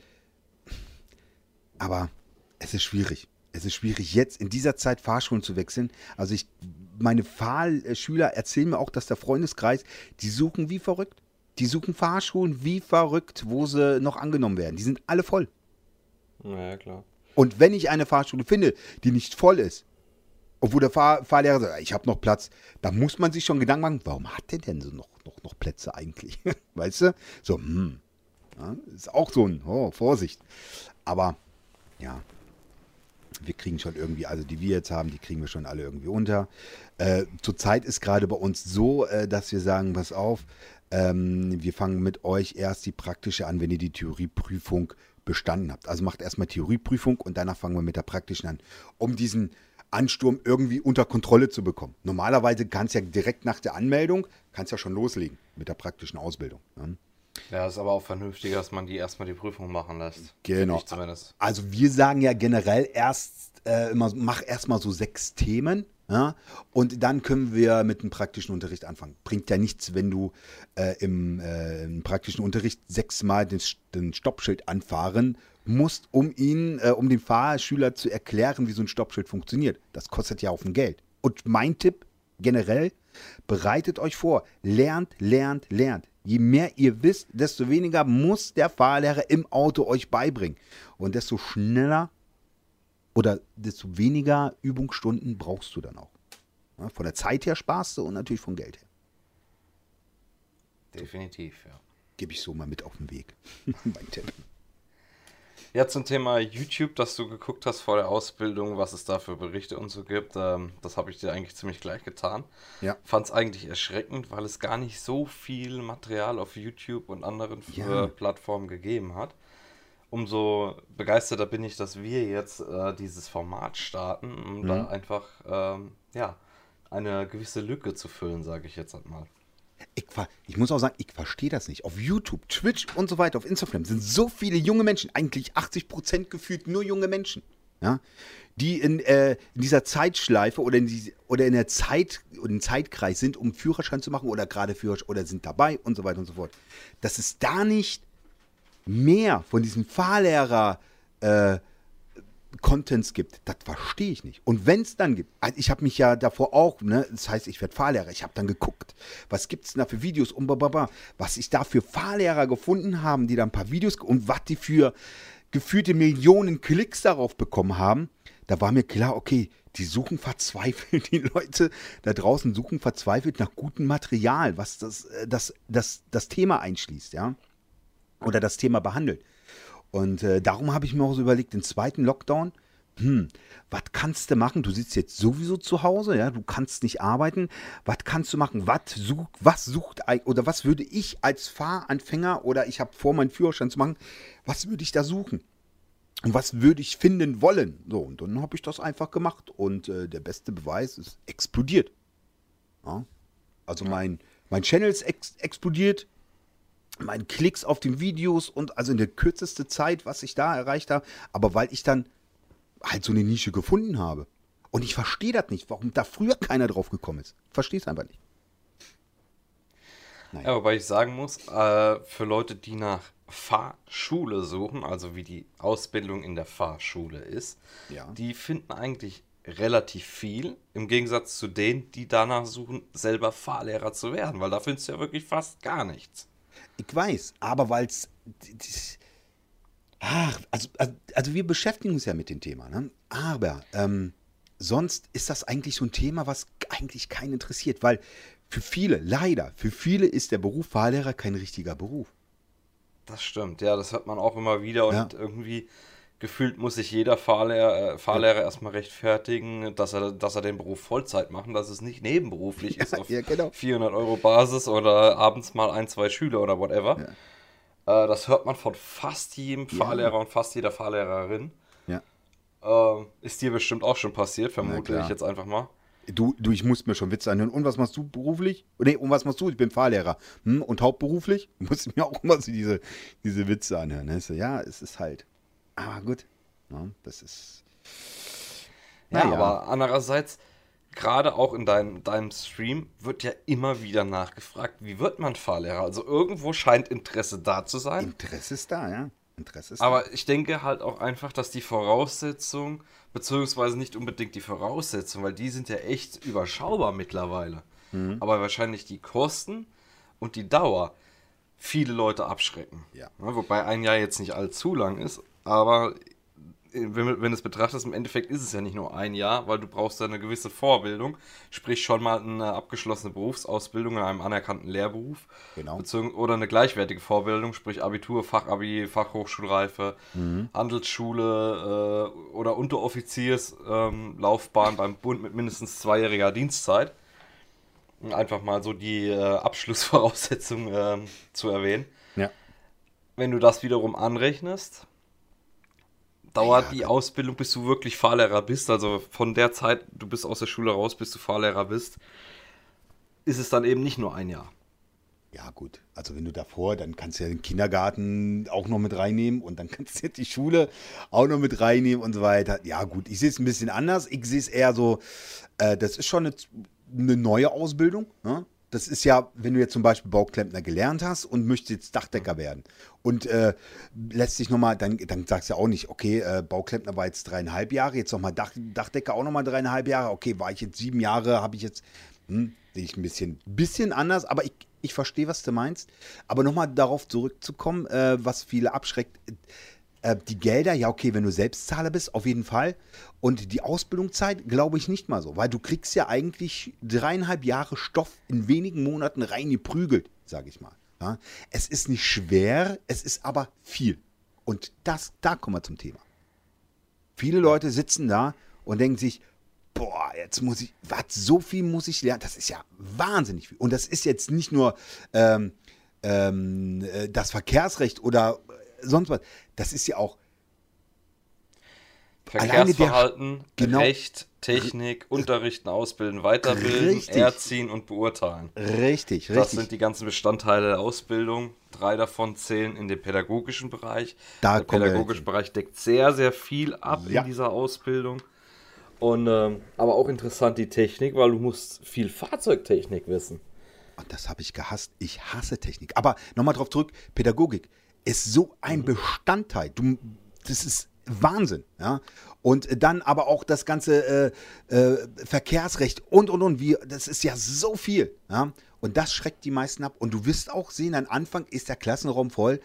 aber es ist schwierig. Es ist schwierig, jetzt in dieser Zeit Fahrschulen zu wechseln. Also ich, meine Fahrschüler erzählen mir auch, dass der Freundeskreis, die suchen wie verrückt Die suchen Fahrschulen wie verrückt, wo sie noch angenommen werden. Die sind alle voll. Naja, klar. Und wenn ich eine Fahrschule finde, die nicht voll ist, obwohl der Fahr Fahrlehrer sagt, ich habe noch Platz, dann muss man sich schon Gedanken machen, warum hat der denn so noch, noch, noch Plätze eigentlich? weißt du? So, hm. Ja, ist auch so ein, oh, Vorsicht. Aber, ja, wir kriegen schon irgendwie, also die wir jetzt haben, die kriegen wir schon alle irgendwie unter. Äh, zurzeit ist gerade bei uns so, äh, dass wir sagen, pass auf, ähm, wir fangen mit euch erst die praktische an, wenn ihr die Theorieprüfung bestanden habt. Also macht erstmal Theorieprüfung und danach fangen wir mit der praktischen an, um diesen Ansturm irgendwie unter Kontrolle zu bekommen. Normalerweise kannst du ja direkt nach der Anmeldung, kannst ja schon loslegen mit der praktischen Ausbildung. Ne? Ja, ist aber auch vernünftiger, dass man die erstmal die Prüfung machen lässt. Genau. Also wir sagen ja generell erst äh, immer, mach erstmal so sechs Themen. Ja, und dann können wir mit dem praktischen Unterricht anfangen. Bringt ja nichts, wenn du äh, im, äh, im, praktischen Unterricht sechsmal den, den, Stoppschild anfahren musst, um ihn, äh, um dem Fahrschüler zu erklären, wie so ein Stoppschild funktioniert. Das kostet ja auch ein Geld. Und mein Tipp generell, bereitet euch vor, lernt, lernt, lernt. Je mehr ihr wisst, desto weniger muss der Fahrlehrer im Auto euch beibringen. Und desto schneller oder desto weniger Übungsstunden brauchst du dann auch. Ja, von der Zeit her sparst du und natürlich vom Geld her. Definitiv, ja. Gebe ich so mal mit auf den Weg. mein Tipp. Ja, zum Thema YouTube, dass du geguckt hast vor der Ausbildung, was es da für Berichte und so gibt, ähm, das habe ich dir eigentlich ziemlich gleich getan. Ja. Fand es eigentlich erschreckend, weil es gar nicht so viel Material auf YouTube und anderen ja. Plattformen gegeben hat. Umso begeisterter bin ich, dass wir jetzt äh, dieses Format starten, um mhm. da einfach ähm, ja, eine gewisse Lücke zu füllen, sage ich jetzt einmal. Ich, ich, muss auch sagen, ich verstehe das nicht. Auf YouTube, Twitch und so weiter, auf Instagram sind so viele junge Menschen, eigentlich 80 Prozent gefühlt nur junge Menschen, ja, die in, äh, in dieser Zeitschleife oder in, die, oder in der Zeit, in Zeitkreis sind, um Führerschein zu machen oder gerade Führerschein oder sind dabei und so weiter und so fort. Dass es da nicht mehr von diesem Fahrlehrer äh, Contents gibt, das verstehe ich nicht. Und wenn es dann gibt, also ich habe mich ja davor auch, ne, das heißt, ich werde Fahrlehrer, ich habe dann geguckt, was gibt es da für Videos und bababa, was ich da für Fahrlehrer gefunden haben, die da ein paar Videos und was die für gefühlte Millionen Klicks darauf bekommen haben, da war mir klar, okay, die suchen verzweifelt, die Leute da draußen suchen verzweifelt nach gutem Material, was das, äh, das, das, das Thema einschließt, ja, oder das Thema behandelt. Und äh, darum habe ich mir auch so überlegt, den zweiten Lockdown, hm, was kannst du machen? Du sitzt jetzt sowieso zu Hause, ja, du kannst nicht arbeiten. Was kannst du machen? Was sucht, was sucht oder was würde ich als Fahranfänger oder ich habe vor, meinen Führerschein zu machen, was würde ich da suchen? Und was würde ich finden wollen? So, und dann habe ich das einfach gemacht und äh, der beste Beweis ist explodiert. Ja? Also mein, mein Channel ist ex explodiert, meinen Klicks auf den Videos und also in der kürzeste Zeit, was ich da erreicht habe, aber weil ich dann halt so eine Nische gefunden habe. Und ich verstehe das nicht, warum da früher keiner drauf gekommen ist. Verstehe es einfach nicht. Nein. Ja, wobei ich sagen muss, äh, für Leute, die nach Fahrschule suchen, also wie die Ausbildung in der Fahrschule ist, ja. die finden eigentlich relativ viel, im Gegensatz zu denen, die danach suchen, selber Fahrlehrer zu werden, weil da findest du ja wirklich fast gar nichts. Ich weiß, aber weil es. Ach, also, also, also, wir beschäftigen uns ja mit dem Thema, ne? Aber ähm, sonst ist das eigentlich so ein Thema, was eigentlich keinen interessiert, weil für viele, leider, für viele ist der Beruf Fahrlehrer kein richtiger Beruf. Das stimmt, ja, das hört man auch immer wieder und ja. irgendwie gefühlt muss sich jeder Fahrlehrer, äh, Fahrlehrer ja. erstmal rechtfertigen, dass er, dass er den Beruf Vollzeit macht, dass es nicht nebenberuflich ja, ist auf ja, genau. 400 Euro Basis oder abends mal ein, zwei Schüler oder whatever. Äh, das hört man von fast jedem Fahrlehrer und fast jeder Fahrlehrerin. Äh, ist dir bestimmt auch schon passiert, vermute ich jetzt einfach mal. Du, du, ich muss mir schon Witze anhören. Und was machst du beruflich? Nee, und was machst du? Ich bin Fahrlehrer. Hm? Und hauptberuflich? Du musst mir auch immer so diese, diese Witze anhören. Ne? Ja, es ist halt. Aber gut, ja, das ist. Ja, naja. aber andererseits, gerade auch in deinem, deinem Stream wird ja immer wieder nachgefragt, wie wird man Fahrlehrer? Also irgendwo scheint Interesse da zu sein. Interesse ist da, ja. Interesse ist aber da. ich denke halt auch einfach, dass die Voraussetzung, beziehungsweise nicht unbedingt die Voraussetzung, weil die sind ja echt überschaubar mittlerweile. Mhm. Aber wahrscheinlich die Kosten und die Dauer viele Leute abschrecken. Ja. wobei ein Jahr jetzt nicht allzu lang ist, aber wenn, wenn du es betrachtest, im Endeffekt ist es ja nicht nur ein Jahr, weil du brauchst ja eine gewisse Vorbildung, sprich schon mal eine abgeschlossene Berufsausbildung in einem anerkannten Lehrberuf. Genau. Oder eine gleichwertige Vorbildung, sprich Abitur, Fachabi, Fachhochschulreife, Mhm. Handelsschule äh, oder Unteroffizierslaufbahn ähm, beim Bund mit mindestens zweijähriger Dienstzeit. Einfach mal so die äh, Abschlussvoraussetzungen ähm, zu erwähnen. Ja. Wenn du das wiederum anrechnest, dauert Ja, die. Ausbildung, bis du wirklich Fahrlehrer bist. Also von der Zeit, du bist aus der Schule raus, bis du Fahrlehrer bist, ist es dann eben nicht nur ein Jahr. Ja, gut. Also wenn du davor, dann kannst du ja den Kindergarten auch noch mit reinnehmen und dann kannst du die Schule auch noch mit reinnehmen und so weiter. Ja, gut, ich sehe es ein bisschen anders. Ich sehe es eher so, äh, das ist schon eine, eine neue Ausbildung. Ne? Das ist ja, wenn du jetzt zum Beispiel Bauklempner gelernt hast und möchtest jetzt Dachdecker werden und äh, lässt dich nochmal, dann, dann sagst du ja auch nicht, okay, äh, Bauklempner war jetzt dreieinhalb Jahre, jetzt nochmal Dach, Dachdecker auch nochmal dreieinhalb Jahre, okay, war ich jetzt sieben Jahre, habe ich jetzt, hm, sehe ich ein bisschen, bisschen anders, aber ich, ich verstehe, was du meinst. Aber nochmal darauf zurückzukommen, äh, was viele abschreckt, äh, die Gelder, ja okay, wenn du Selbstzahler bist, auf jeden Fall. Und die Ausbildungszeit, glaube ich nicht mal so, weil du kriegst ja eigentlich dreieinhalb Jahre Stoff in wenigen Monaten reingeprügelt, sage ich mal. Ja? Es ist nicht schwer, es ist aber viel. Und das, da kommen wir zum Thema. Viele Leute sitzen da und denken sich, boah, jetzt muss ich, was, so viel muss ich lernen. Das ist ja wahnsinnig viel. Und das ist jetzt nicht nur ähm, ähm, äh, das Verkehrsrecht oder äh, sonst was. Das ist ja auch Alleine der- Verkehrsverhalten, genau. Recht, Technik, Unterrichten, Ausbilden, Weiterbilden, Richtig. Erziehen und Beurteilen. richtig, Das richtig. sind die ganzen Bestandteile der Ausbildung. Drei davon zählen in den pädagogischen Bereich. Da der pädagogische. Bereich deckt sehr, sehr viel ab Ja. in dieser Ausbildung. Und ähm, aber auch interessant die Technik, weil du musst viel Fahrzeugtechnik wissen. Und das habe ich gehasst. Ich hasse Technik. Aber nochmal drauf zurück, Pädagogik ist so ein Bestandteil. Du, das ist Wahnsinn. Ja? Und dann aber auch das ganze äh, äh, Verkehrsrecht und, und, und. Wie, das ist ja so viel. Ja? Und das schreckt die meisten ab. Und du wirst auch sehen, am Anfang ist der Klassenraum voll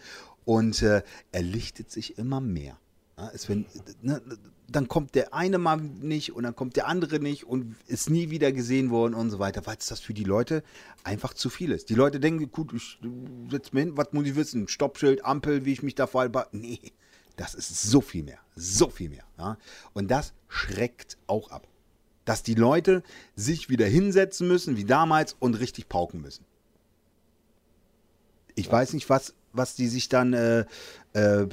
und äh, er lichtet sich immer mehr. Ja, es, wenn, ne, dann kommt der eine mal nicht und dann kommt der andere nicht und ist nie wieder gesehen worden und so weiter, weil es das für die Leute einfach zu viel ist. Die Leute denken, gut, ich setze mir hin, was muss ich wissen? Stoppschild, Ampel, wie ich mich da verhalte. Nee, das ist so viel mehr, so viel mehr. Ja? Und das schreckt auch ab. Dass die Leute sich wieder hinsetzen müssen, wie damals, und richtig pauken müssen. Ich weiß nicht, was, was die sich dann äh, äh,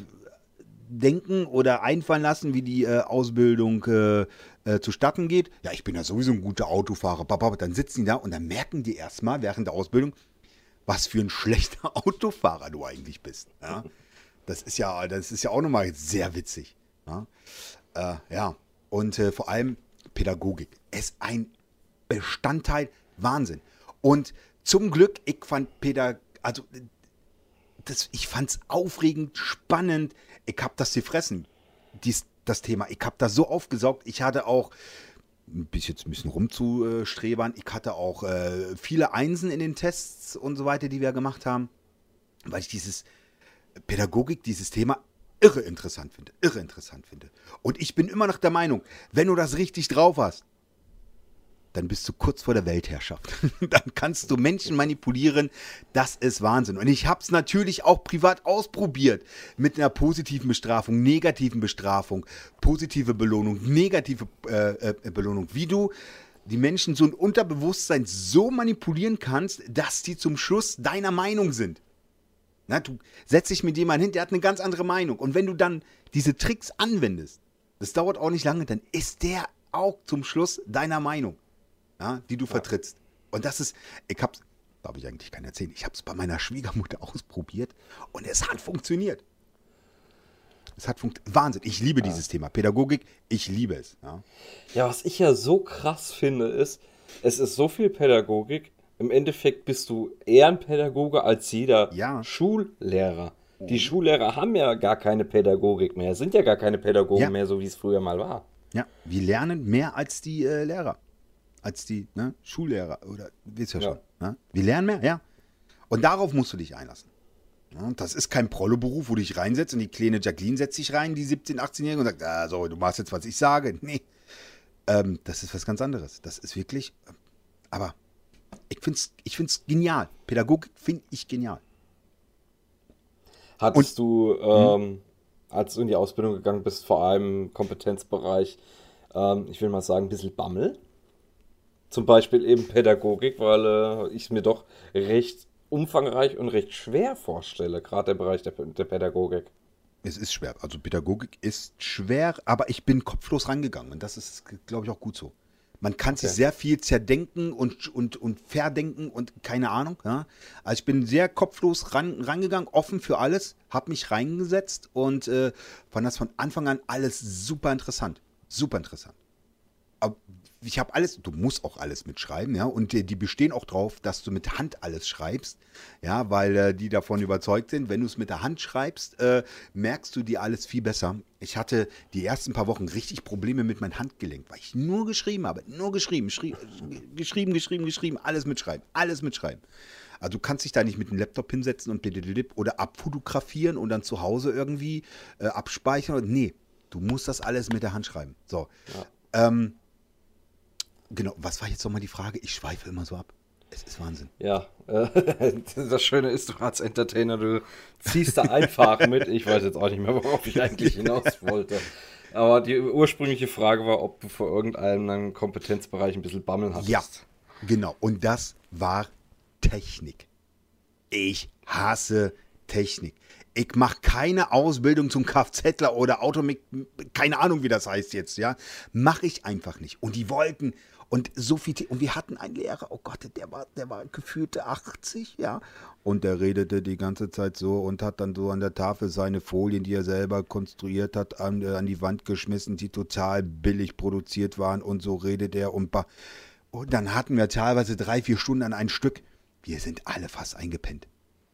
denken oder einfallen lassen, wie die äh, Ausbildung äh, äh, zustatten geht. Ja, ich bin ja sowieso ein guter Autofahrer. Papa, dann sitzen die da und dann merken die erstmal während der Ausbildung, was für ein schlechter Autofahrer du eigentlich bist. Ja? Das ist ja, das ist ja auch nochmal sehr witzig. Ja, äh, ja. und äh, vor allem Pädagogik ist ein Bestandteil Wahnsinn. Und zum Glück, ich fand Pädagogik, also das, ich fand es aufregend, spannend. Ich habe das gefressen, dies, das Thema. Ich habe das so aufgesaugt. Ich hatte auch, bis jetzt ein bisschen rumzustrebern, ich hatte auch äh, viele Einsen in den Tests und so weiter, die wir gemacht haben, weil ich dieses Pädagogik, dieses Thema irre interessant finde. Irre interessant finde. Und ich bin immer noch der Meinung, wenn du das richtig drauf hast, dann bist du kurz vor der Weltherrschaft. dann kannst du Menschen manipulieren. Das ist Wahnsinn. Und ich habe es natürlich auch privat ausprobiert. Mit einer positiven Bestrafung, negativen Bestrafung, positive Belohnung, negative äh, äh, Belohnung. Wie du die Menschen so ein Unterbewusstsein so manipulieren kannst, dass die zum Schluss deiner Meinung sind. Na, du setzt dich mit jemandem hin, der hat eine ganz andere Meinung. Und wenn du dann diese Tricks anwendest, das dauert auch nicht lange, dann ist der auch zum Schluss deiner Meinung, ja, die du vertrittst. Und das ist, ich hab's, darf ich eigentlich keiner erzählen, ich habe es bei meiner Schwiegermutter ausprobiert und es hat funktioniert. Es hat funktioniert. Wahnsinn. Ich liebe dieses Thema. Pädagogik, ich liebe es. Ja. Ja, was ich ja so krass finde, ist, es ist so viel Pädagogik. Im Endeffekt bist du eher ein Pädagoge als jeder Ja. Schullehrer. Die Schullehrer haben ja gar keine Pädagogik mehr, sind ja gar keine Pädagogen Ja. mehr, so wie es früher mal war. ja, wir lernen mehr als die äh, Lehrer. Als die ne, Schullehrer. Oder, wisst ihr Ja. schon. Ne? Wir lernen mehr, ja. Und darauf musst du dich einlassen. Ja, das ist kein Prollo-Beruf, wo du dich reinsetzt und die kleine Jacqueline setzt sich rein, die 17-, 18-Jährige, und sagt, ah, so, du machst jetzt, was ich sage. Nee. Ähm, das ist was ganz anderes. Das ist wirklich, aber ich finde es ich find's genial. Pädagogik finde ich genial. Hattest und, du, ähm, als du in die Ausbildung gegangen bist, vor allem im Kompetenzbereich, ähm, ich will mal sagen, ein bisschen Bammel? Zum Beispiel eben Pädagogik, weil äh, ich es mir doch recht umfangreich und recht schwer vorstelle, gerade der Bereich der, der Pädagogik. Es ist schwer. Also Pädagogik ist schwer, aber ich bin kopflos rangegangen und das ist, glaube ich, auch gut so. Man kann okay. sich sehr viel zerdenken und, und, und verdenken und keine Ahnung. Ja? Also ich bin sehr kopflos ran, rangegangen, offen für alles, habe mich reingesetzt und äh, fand das von Anfang an alles super interessant. Super interessant. Aber ich habe alles, du musst auch alles mitschreiben, ja, und die, die, bestehen auch drauf, dass du mit Hand alles schreibst, ja, weil äh, die davon überzeugt sind, wenn du es mit der Hand schreibst, äh, merkst du dir alles viel besser. Ich hatte die ersten paar Wochen richtig Probleme mit meinem Handgelenk, weil ich nur geschrieben habe, nur geschrieben, schrie, geschrieben, geschrieben, geschrieben, alles mitschreiben, alles mitschreiben. Also du kannst dich da nicht mit dem Laptop hinsetzen und oder abfotografieren und dann zu Hause irgendwie äh, abspeichern. Nee, du musst das alles mit der Hand schreiben. So. Ja. Ähm, Genau, was war jetzt nochmal die Frage? Ich schweife immer so ab. Es ist Wahnsinn. Ja, äh, das Schöne ist, du als Entertainer, du ziehst da einfach mit. Ich weiß jetzt auch nicht mehr, worauf ich eigentlich hinaus wollte. Aber die ursprüngliche Frage war, ob du vor irgendeinem Kompetenzbereich ein bisschen Bammel hattest. Ja, genau. Und das war Technik. Ich hasse Technik. Ich mache keine Ausbildung zum Kfzler oder Automik, keine Ahnung, wie das heißt jetzt, ja. Mache ich einfach nicht. Und die wollten, und so viel, und wir hatten einen Lehrer, oh Gott, der war, der war gefühlte 80, ja. Und der redete die ganze Zeit so und hat dann so an der Tafel seine Folien, die er selber konstruiert hat, an, äh, an die Wand geschmissen, die total billig produziert waren. Und so redet er und, und dann hatten wir teilweise drei, vier Stunden an ein Stück. Wir sind alle fast eingepennt.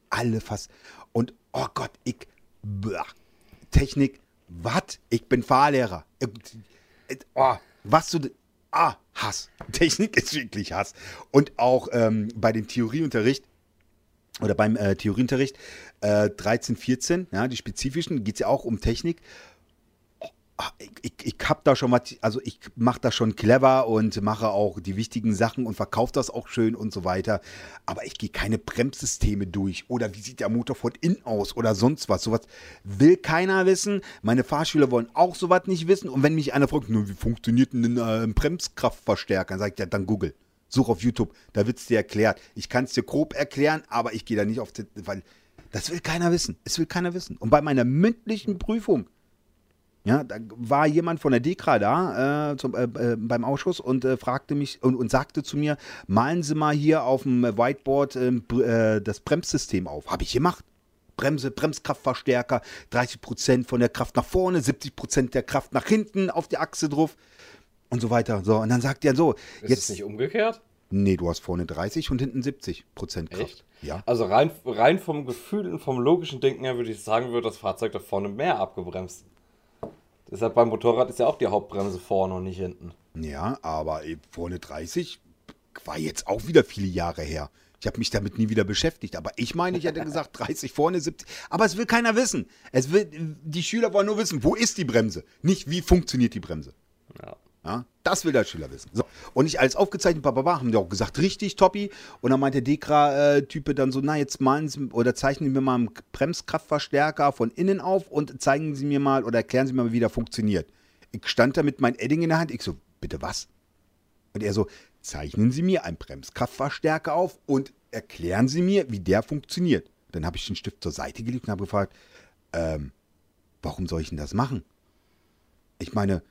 Alle fast. Und oh Gott, ich. Blah, Technik, was? Ich bin Fahrlehrer. Oh, was du. Ah, Hass. Technik ist wirklich Hass. Und auch ähm, bei dem Theorieunterricht oder beim äh, Theorieunterricht äh, 13, 14, ja, die spezifischen, geht es ja auch um Technik ich, ich, habe da schon mal, also ich mache das schon clever und mache auch die wichtigen Sachen und verkaufe das auch schön und so weiter. Aber ich gehe keine Bremssysteme durch oder wie sieht der Motor von innen aus oder sonst was. Sowas will keiner wissen. Meine Fahrschüler wollen auch sowas nicht wissen. Und wenn mich einer fragt, wie funktioniert ein, äh, ein Bremskraftverstärker, dann sage ich ja, dann Google. Such auf YouTube, da wird es dir erklärt. Ich kann es dir grob erklären, aber ich gehe da nicht auf, weil das will keiner wissen. Es will keiner wissen. Und bei meiner mündlichen Prüfung ja, da war jemand von der DEKRA da äh, zum, äh, äh, beim Ausschuss und äh, fragte mich und, und, sagte zu mir, malen Sie mal hier auf dem Whiteboard ähm, äh, das Bremssystem auf. Habe ich gemacht. Bremse, Bremskraftverstärker, 30% von der Kraft nach vorne, 70% der Kraft nach hinten auf die Achse drauf und so weiter. So, und dann sagt er so. Ist jetzt, es nicht umgekehrt? Nee, du hast vorne 30 und hinten 70% Kraft. Echt? Ja. Also rein, rein vom Gefühl und vom logischen Denken her würde ich sagen, wird das Fahrzeug da vorne mehr abgebremst. Deshalb beim Motorrad ist ja auch die Hauptbremse vorne und nicht hinten. Ja, aber vorne 30 war jetzt auch wieder viele Jahre her. Ich habe mich damit nie wieder beschäftigt. Aber ich meine, ich hätte gesagt 30 vorne, 70. Aber es will keiner wissen. Es will, die Schüler wollen nur wissen, wo ist die Bremse? Nicht, wie funktioniert die Bremse. Ja. Ja, das will der Schüler wissen. So. Und ich als aufgezeichnet, Baba, haben die auch gesagt, richtig, Toppi. Und dann meinte der Dekra-Type dann so, na, jetzt malen Sie oder zeichnen Sie mir mal einen Bremskraftverstärker von innen auf und zeigen Sie mir mal oder erklären Sie mir mal, wie der funktioniert. Ich stand da mit meinem Edding in der Hand. Ich so, bitte was? Und er so, zeichnen Sie mir einen Bremskraftverstärker auf und erklären Sie mir, wie der funktioniert. Dann habe ich den Stift zur Seite gelegt und habe gefragt, ähm, warum soll ich denn das machen? Ich meine,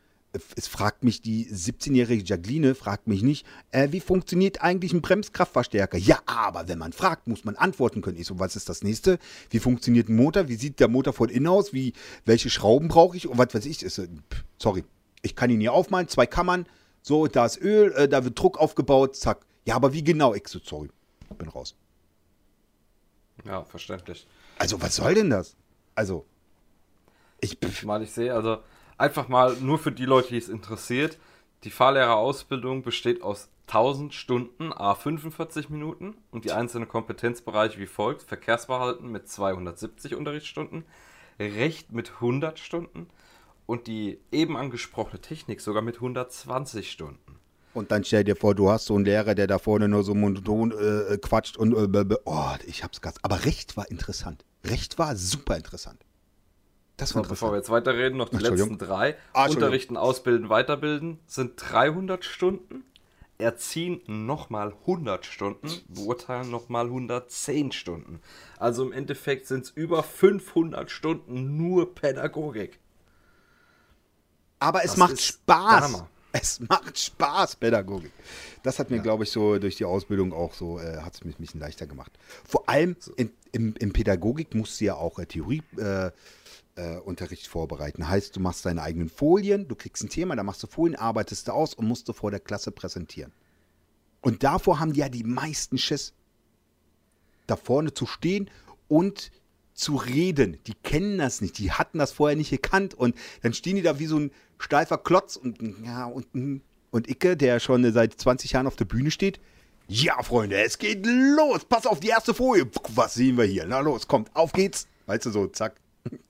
es fragt mich die 17-jährige Jacqueline, fragt mich nicht, äh, wie funktioniert eigentlich ein Bremskraftverstärker? Ja, aber wenn man fragt, muss man antworten können. Ich so, was ist das nächste? Wie funktioniert ein Motor? Wie sieht der Motor von innen aus? Wie, welche Schrauben brauche ich? Und was weiß ich? Ist, sorry, ich kann ihn hier aufmalen, zwei Kammern, so, da ist Öl, äh, da wird Druck aufgebaut, zack. Ja, aber wie genau? Ich so, sorry, bin raus. Ja, verständlich. Also, was soll denn das? Also, ich. Mal ich sehe, also einfach mal nur für die Leute, die es interessiert. Die Fahrlehrerausbildung besteht aus 1000 Stunden, a 45 Minuten und die einzelnen Kompetenzbereiche wie folgt: Verkehrsverhalten mit 270 Unterrichtsstunden, Recht mit 100 Stunden und die eben angesprochene Technik sogar mit 120 Stunden. Und dann stell dir vor, du hast so einen Lehrer, der da vorne nur so monoton äh, quatscht und äh, oh, ich hab's ganz. Aber Recht war interessant. Recht war super interessant. Das war so, bevor wir jetzt weiterreden, noch die letzten drei. Ah, Unterrichten, Ausbilden, Weiterbilden sind 300 Stunden. Erziehen nochmal 100 Stunden, beurteilen nochmal 110 Stunden. Also im Endeffekt sind es über 500 Stunden nur Pädagogik. Aber es das macht Spaß. Es macht Spaß, Pädagogik. Das hat mir, ja. glaube ich, so durch die Ausbildung auch so, äh, hat es mich ein bisschen leichter gemacht. Vor allem in, in, in, Pädagogik musst du ja auch äh, Theorieunterricht äh, äh vorbereiten. Heißt, du machst deine eigenen Folien, du kriegst ein Thema, da machst du Folien, arbeitest du aus und musst du vor der Klasse präsentieren. Und davor haben die ja die meisten Schiss. Da vorne zu stehen und zu reden. Die kennen das nicht, die hatten das vorher nicht gekannt und dann stehen die da wie so ein steifer Klotz und ja und und Icke, der schon seit 20 Jahren auf der Bühne steht. Ja, Freunde, es geht los. Pass auf die erste Folie. Was sehen wir hier? Na los, kommt, auf geht's. Weißt du so, zack.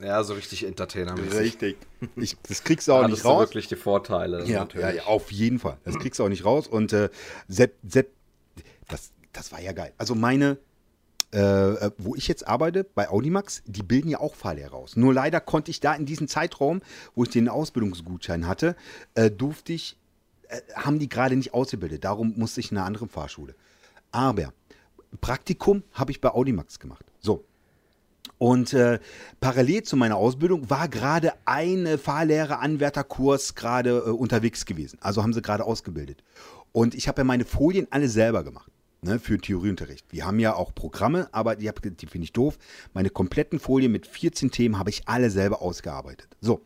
Ja, so richtig entertainer -mäßig. Richtig. Ich, das kriegst du auch da nicht raus. Das wirklich die Vorteile. Ja, ja, ja, auf jeden Fall. Das kriegst du auch nicht raus. Und äh, Sepp, Sepp, das, das war ja geil. Also meine äh, äh, wo ich jetzt arbeite, bei Audimax, die bilden ja auch Fahrlehrer aus. Nur leider konnte ich da in diesem Zeitraum, wo ich den Ausbildungsgutschein hatte, äh, durfte ich, äh, haben die gerade nicht ausgebildet. Darum musste ich in eine andere Fahrschule. Aber Praktikum habe ich bei Audimax gemacht. So. Und äh, parallel zu meiner Ausbildung war gerade ein Fahrlehrer-Anwärterkurs gerade äh, unterwegs gewesen. Also haben sie gerade ausgebildet. Und ich habe ja meine Folien alle selber gemacht ne, für Theorieunterricht. Wir haben ja auch Programme, aber die, die finde ich doof. Meine kompletten Folien mit 14 Themen habe ich alle selber ausgearbeitet. So.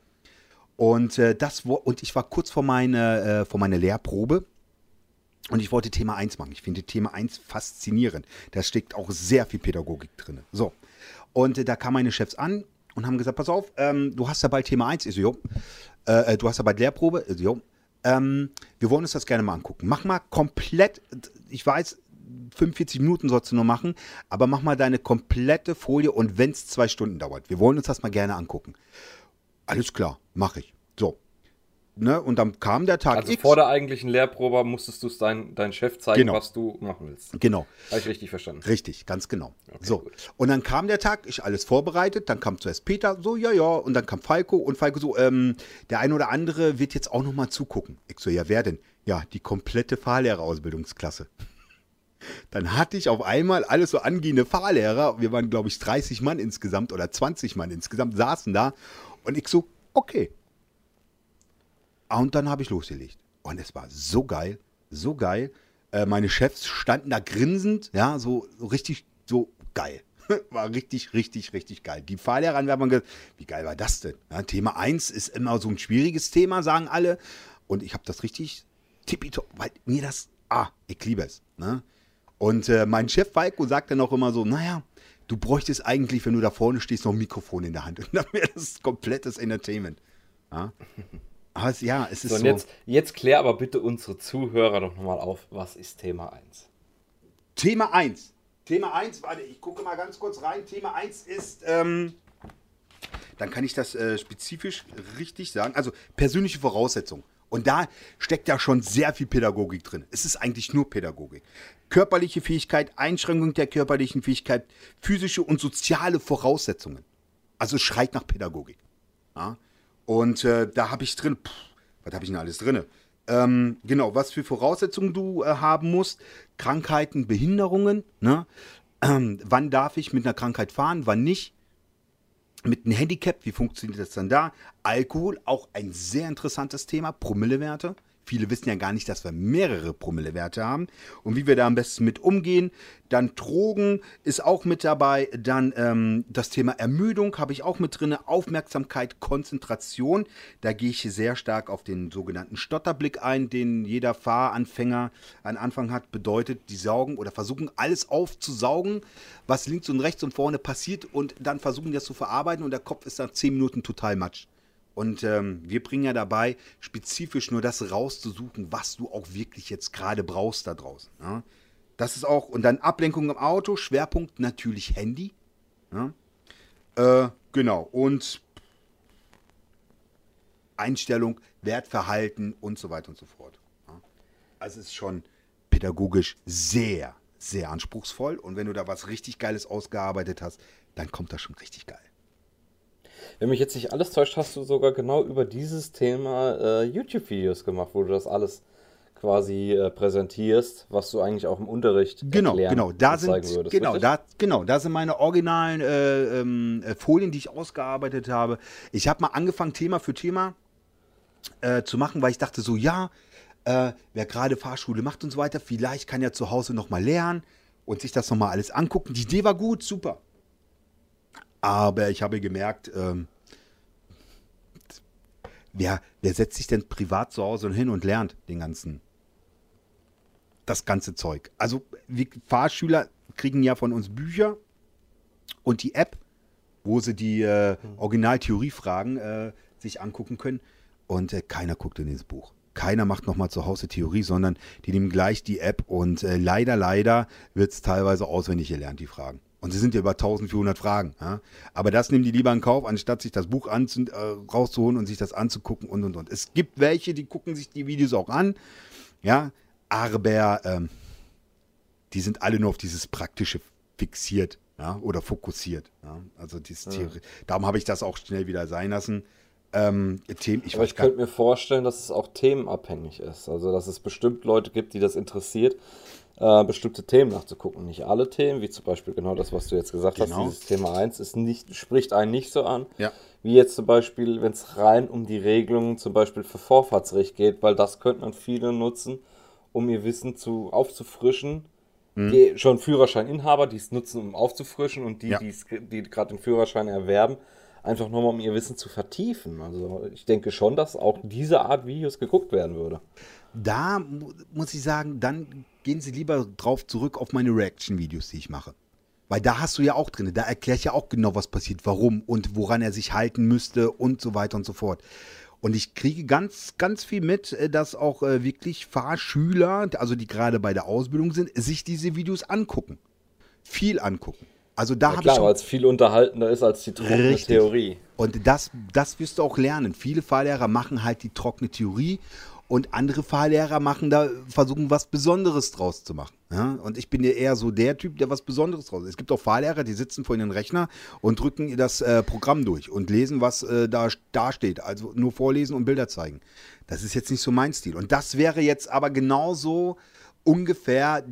Und, äh, das, und ich war kurz vor meiner, äh, vor meiner Lehrprobe und ich wollte Thema 1 machen. Ich finde Thema 1 faszinierend. Da steckt auch sehr viel Pädagogik drin. So. Und äh, da kamen meine Chefs an und haben gesagt: Pass auf, ähm, du hast ja bald Thema 1. Ich so, jo. Äh, äh, du hast ja bald Lehrprobe. Ich so, jo. Ähm, wir wollen uns das gerne mal angucken. Mach mal komplett, ich weiß, 45 Minuten sollst du nur machen, aber mach mal deine komplette Folie und wenn es zwei Stunden dauert. Wir wollen uns das mal gerne angucken. Alles klar, mache ich. Ne? Und dann kam der Tag also X. vor der eigentlichen Lehrprobe musstest du es dein, dein Chef zeigen, genau. was du machen willst. Genau. Habe ich richtig verstanden. Richtig, ganz genau. Okay, so. Gut. Und dann kam der Tag, ich alles vorbereitet, dann kam zuerst Peter, so, ja, ja, und dann kam Falco und Falco so, ähm, der eine oder andere wird jetzt auch nochmal zugucken. Ich so, ja, wer denn? Ja, die komplette Fahrlehrerausbildungsklasse. Dann hatte ich auf einmal alles so angehende Fahrlehrer. Wir waren, glaube ich, 30 Mann insgesamt oder 20 Mann insgesamt saßen da. Und ich so, okay. Und dann habe ich losgelegt. Und es war so geil, so geil. Äh, meine Chefs standen da grinsend, ja, so, so richtig, so geil. war richtig, richtig, richtig geil. Die Fahrlehrer haben gesagt, wie geil war das denn? Ja, Thema 1 ist immer so ein schwieriges Thema, sagen alle. Und ich habe das richtig tippitopp, weil mir das, ah, ich liebe es. Ne? Und äh, mein Chef Falco sagt dann auch immer so, naja, du bräuchtest eigentlich, wenn du da vorne stehst, noch ein Mikrofon in der Hand. Und dann wäre das komplettes Entertainment. Ja? Aber es, ja, es ist so. Und jetzt, jetzt klär aber bitte unsere Zuhörer doch nochmal auf, was ist Thema 1? Thema 1. Thema 1, warte, ich gucke mal ganz kurz rein. Thema 1 ist, ähm, dann kann ich das äh, spezifisch richtig sagen. Also persönliche Voraussetzungen. Und da steckt ja schon sehr viel Pädagogik drin. Es ist eigentlich nur Pädagogik körperliche Fähigkeit, Einschränkung der körperlichen Fähigkeit, physische und soziale Voraussetzungen. Also schreit nach Pädagogik. Ja? Und äh, da habe ich drin, pff, was habe ich denn alles drin? Ähm, genau, was für Voraussetzungen du äh, haben musst, Krankheiten, Behinderungen, ne? Ähm, wann darf ich mit einer Krankheit fahren, wann nicht, mit einem Handicap, wie funktioniert das dann da? Alkohol, auch ein sehr interessantes Thema, Promillewerte. Viele wissen ja gar nicht, dass wir mehrere Promillewerte haben und wie wir da am besten mit umgehen. Dann Drogen ist auch mit dabei. Dann ähm, das Thema Ermüdung habe ich auch mit drin. Aufmerksamkeit, Konzentration. Da gehe ich sehr stark auf den sogenannten Stotterblick ein, den jeder Fahranfänger an Anfang hat. Bedeutet, die saugen oder versuchen alles aufzusaugen, was links und rechts und vorne passiert und dann versuchen das zu verarbeiten und der Kopf ist nach 10 Minuten total matsch. Und ähm, wir bringen ja dabei, spezifisch nur das rauszusuchen, was du auch wirklich jetzt gerade brauchst da draußen. Ja? Das ist auch, und dann Ablenkung im Auto, Schwerpunkt natürlich Handy. Ja? Äh, genau, und Einstellung, Wertverhalten und so weiter und so fort. Ja? Also es ist schon pädagogisch sehr, sehr anspruchsvoll. Und wenn du da was richtig Geiles ausgearbeitet hast, dann kommt das schon richtig geil. Wenn mich jetzt nicht alles täuscht, hast du sogar genau über dieses Thema äh, YouTube-Videos gemacht, wo du das alles quasi äh, präsentierst, was du eigentlich auch im Unterricht genau, erklären genau, da sind würdest, genau, da, genau, da sind meine originalen äh, ähm, äh, Folien, die ich ausgearbeitet habe. Ich habe mal angefangen, Thema für Thema äh, zu machen, weil ich dachte so, ja, äh, wer gerade Fahrschule macht und so weiter, vielleicht kann ja zu Hause noch mal lernen und sich das noch mal alles angucken. Die Idee war gut, super. Aber ich habe gemerkt, ähm, wer, wer setzt sich denn privat zu Hause hin und lernt den ganzen, das ganze Zeug? Also wir Fahrschüler kriegen ja von uns Bücher und die App, wo sie die äh, Originaltheoriefragen äh, sich angucken können. Und äh, keiner guckt in dieses Buch. Keiner macht nochmal zu Hause Theorie, sondern die nehmen gleich die App und äh, leider, leider wird es teilweise auswendig gelernt, die Fragen. Und sie sind ja über 1400 Fragen. Ja? Aber das nehmen die lieber in Kauf, anstatt sich das Buch an, äh, rauszuholen und sich das anzugucken und und und. Es gibt welche, die gucken sich die Videos auch an. Ja, aber ähm, die sind alle nur auf dieses Praktische fixiert ja? oder fokussiert. Ja? Also dieses ja. darum habe ich das auch schnell wieder sein lassen. Ähm, Themen, ich, Aber ich könnte mir vorstellen, dass es auch themenabhängig ist. Also, dass es bestimmt Leute gibt, die das interessiert äh, bestimmte Themen nachzugucken. Nicht alle Themen, wie zum Beispiel genau das, was du jetzt gesagt genau. hast, dieses Thema 1 ist nicht, spricht einen nicht so an. Ja. Wie jetzt zum Beispiel, wenn es rein um die Regelungen zum Beispiel für Vorfahrtsrecht geht, weil das könnten dann viele nutzen, um ihr Wissen zu, aufzufrischen. Mhm. Die schon Führerscheininhaber, die es nutzen, um aufzufrischen und die, ja. die gerade den Führerschein erwerben, einfach nur mal um ihr Wissen zu vertiefen. Also ich denke schon, dass auch diese Art Videos geguckt werden würde. Da muss ich sagen, dann gehen Sie lieber drauf zurück auf meine Reaction-Videos, die ich mache. Weil da hast du ja auch drin, da erkläre ich ja auch genau, was passiert, warum und woran er sich halten müsste und so weiter und so fort. Und ich kriege ganz, ganz viel mit, äh, dass auch äh, wirklich Fahrschüler, also die gerade bei der Ausbildung sind, sich diese Videos angucken. Viel angucken. Also da ja, habe ich weil es viel unterhaltender ist als die trockene richtig. Theorie. Und das, das wirst du auch lernen. Viele Fahrlehrer machen halt die trockene Theorie und andere Fahrlehrer machen da, versuchen was Besonderes draus zu machen. Ja? Und ich bin ja eher so der Typ, der was Besonderes draus. Es gibt auch Fahrlehrer, die sitzen vor ihren Rechner und drücken das äh, Programm durch und lesen, was äh, da, da steht. Also nur vorlesen und Bilder zeigen. Das ist jetzt nicht so mein Stil. Und das wäre jetzt aber genauso ungefähr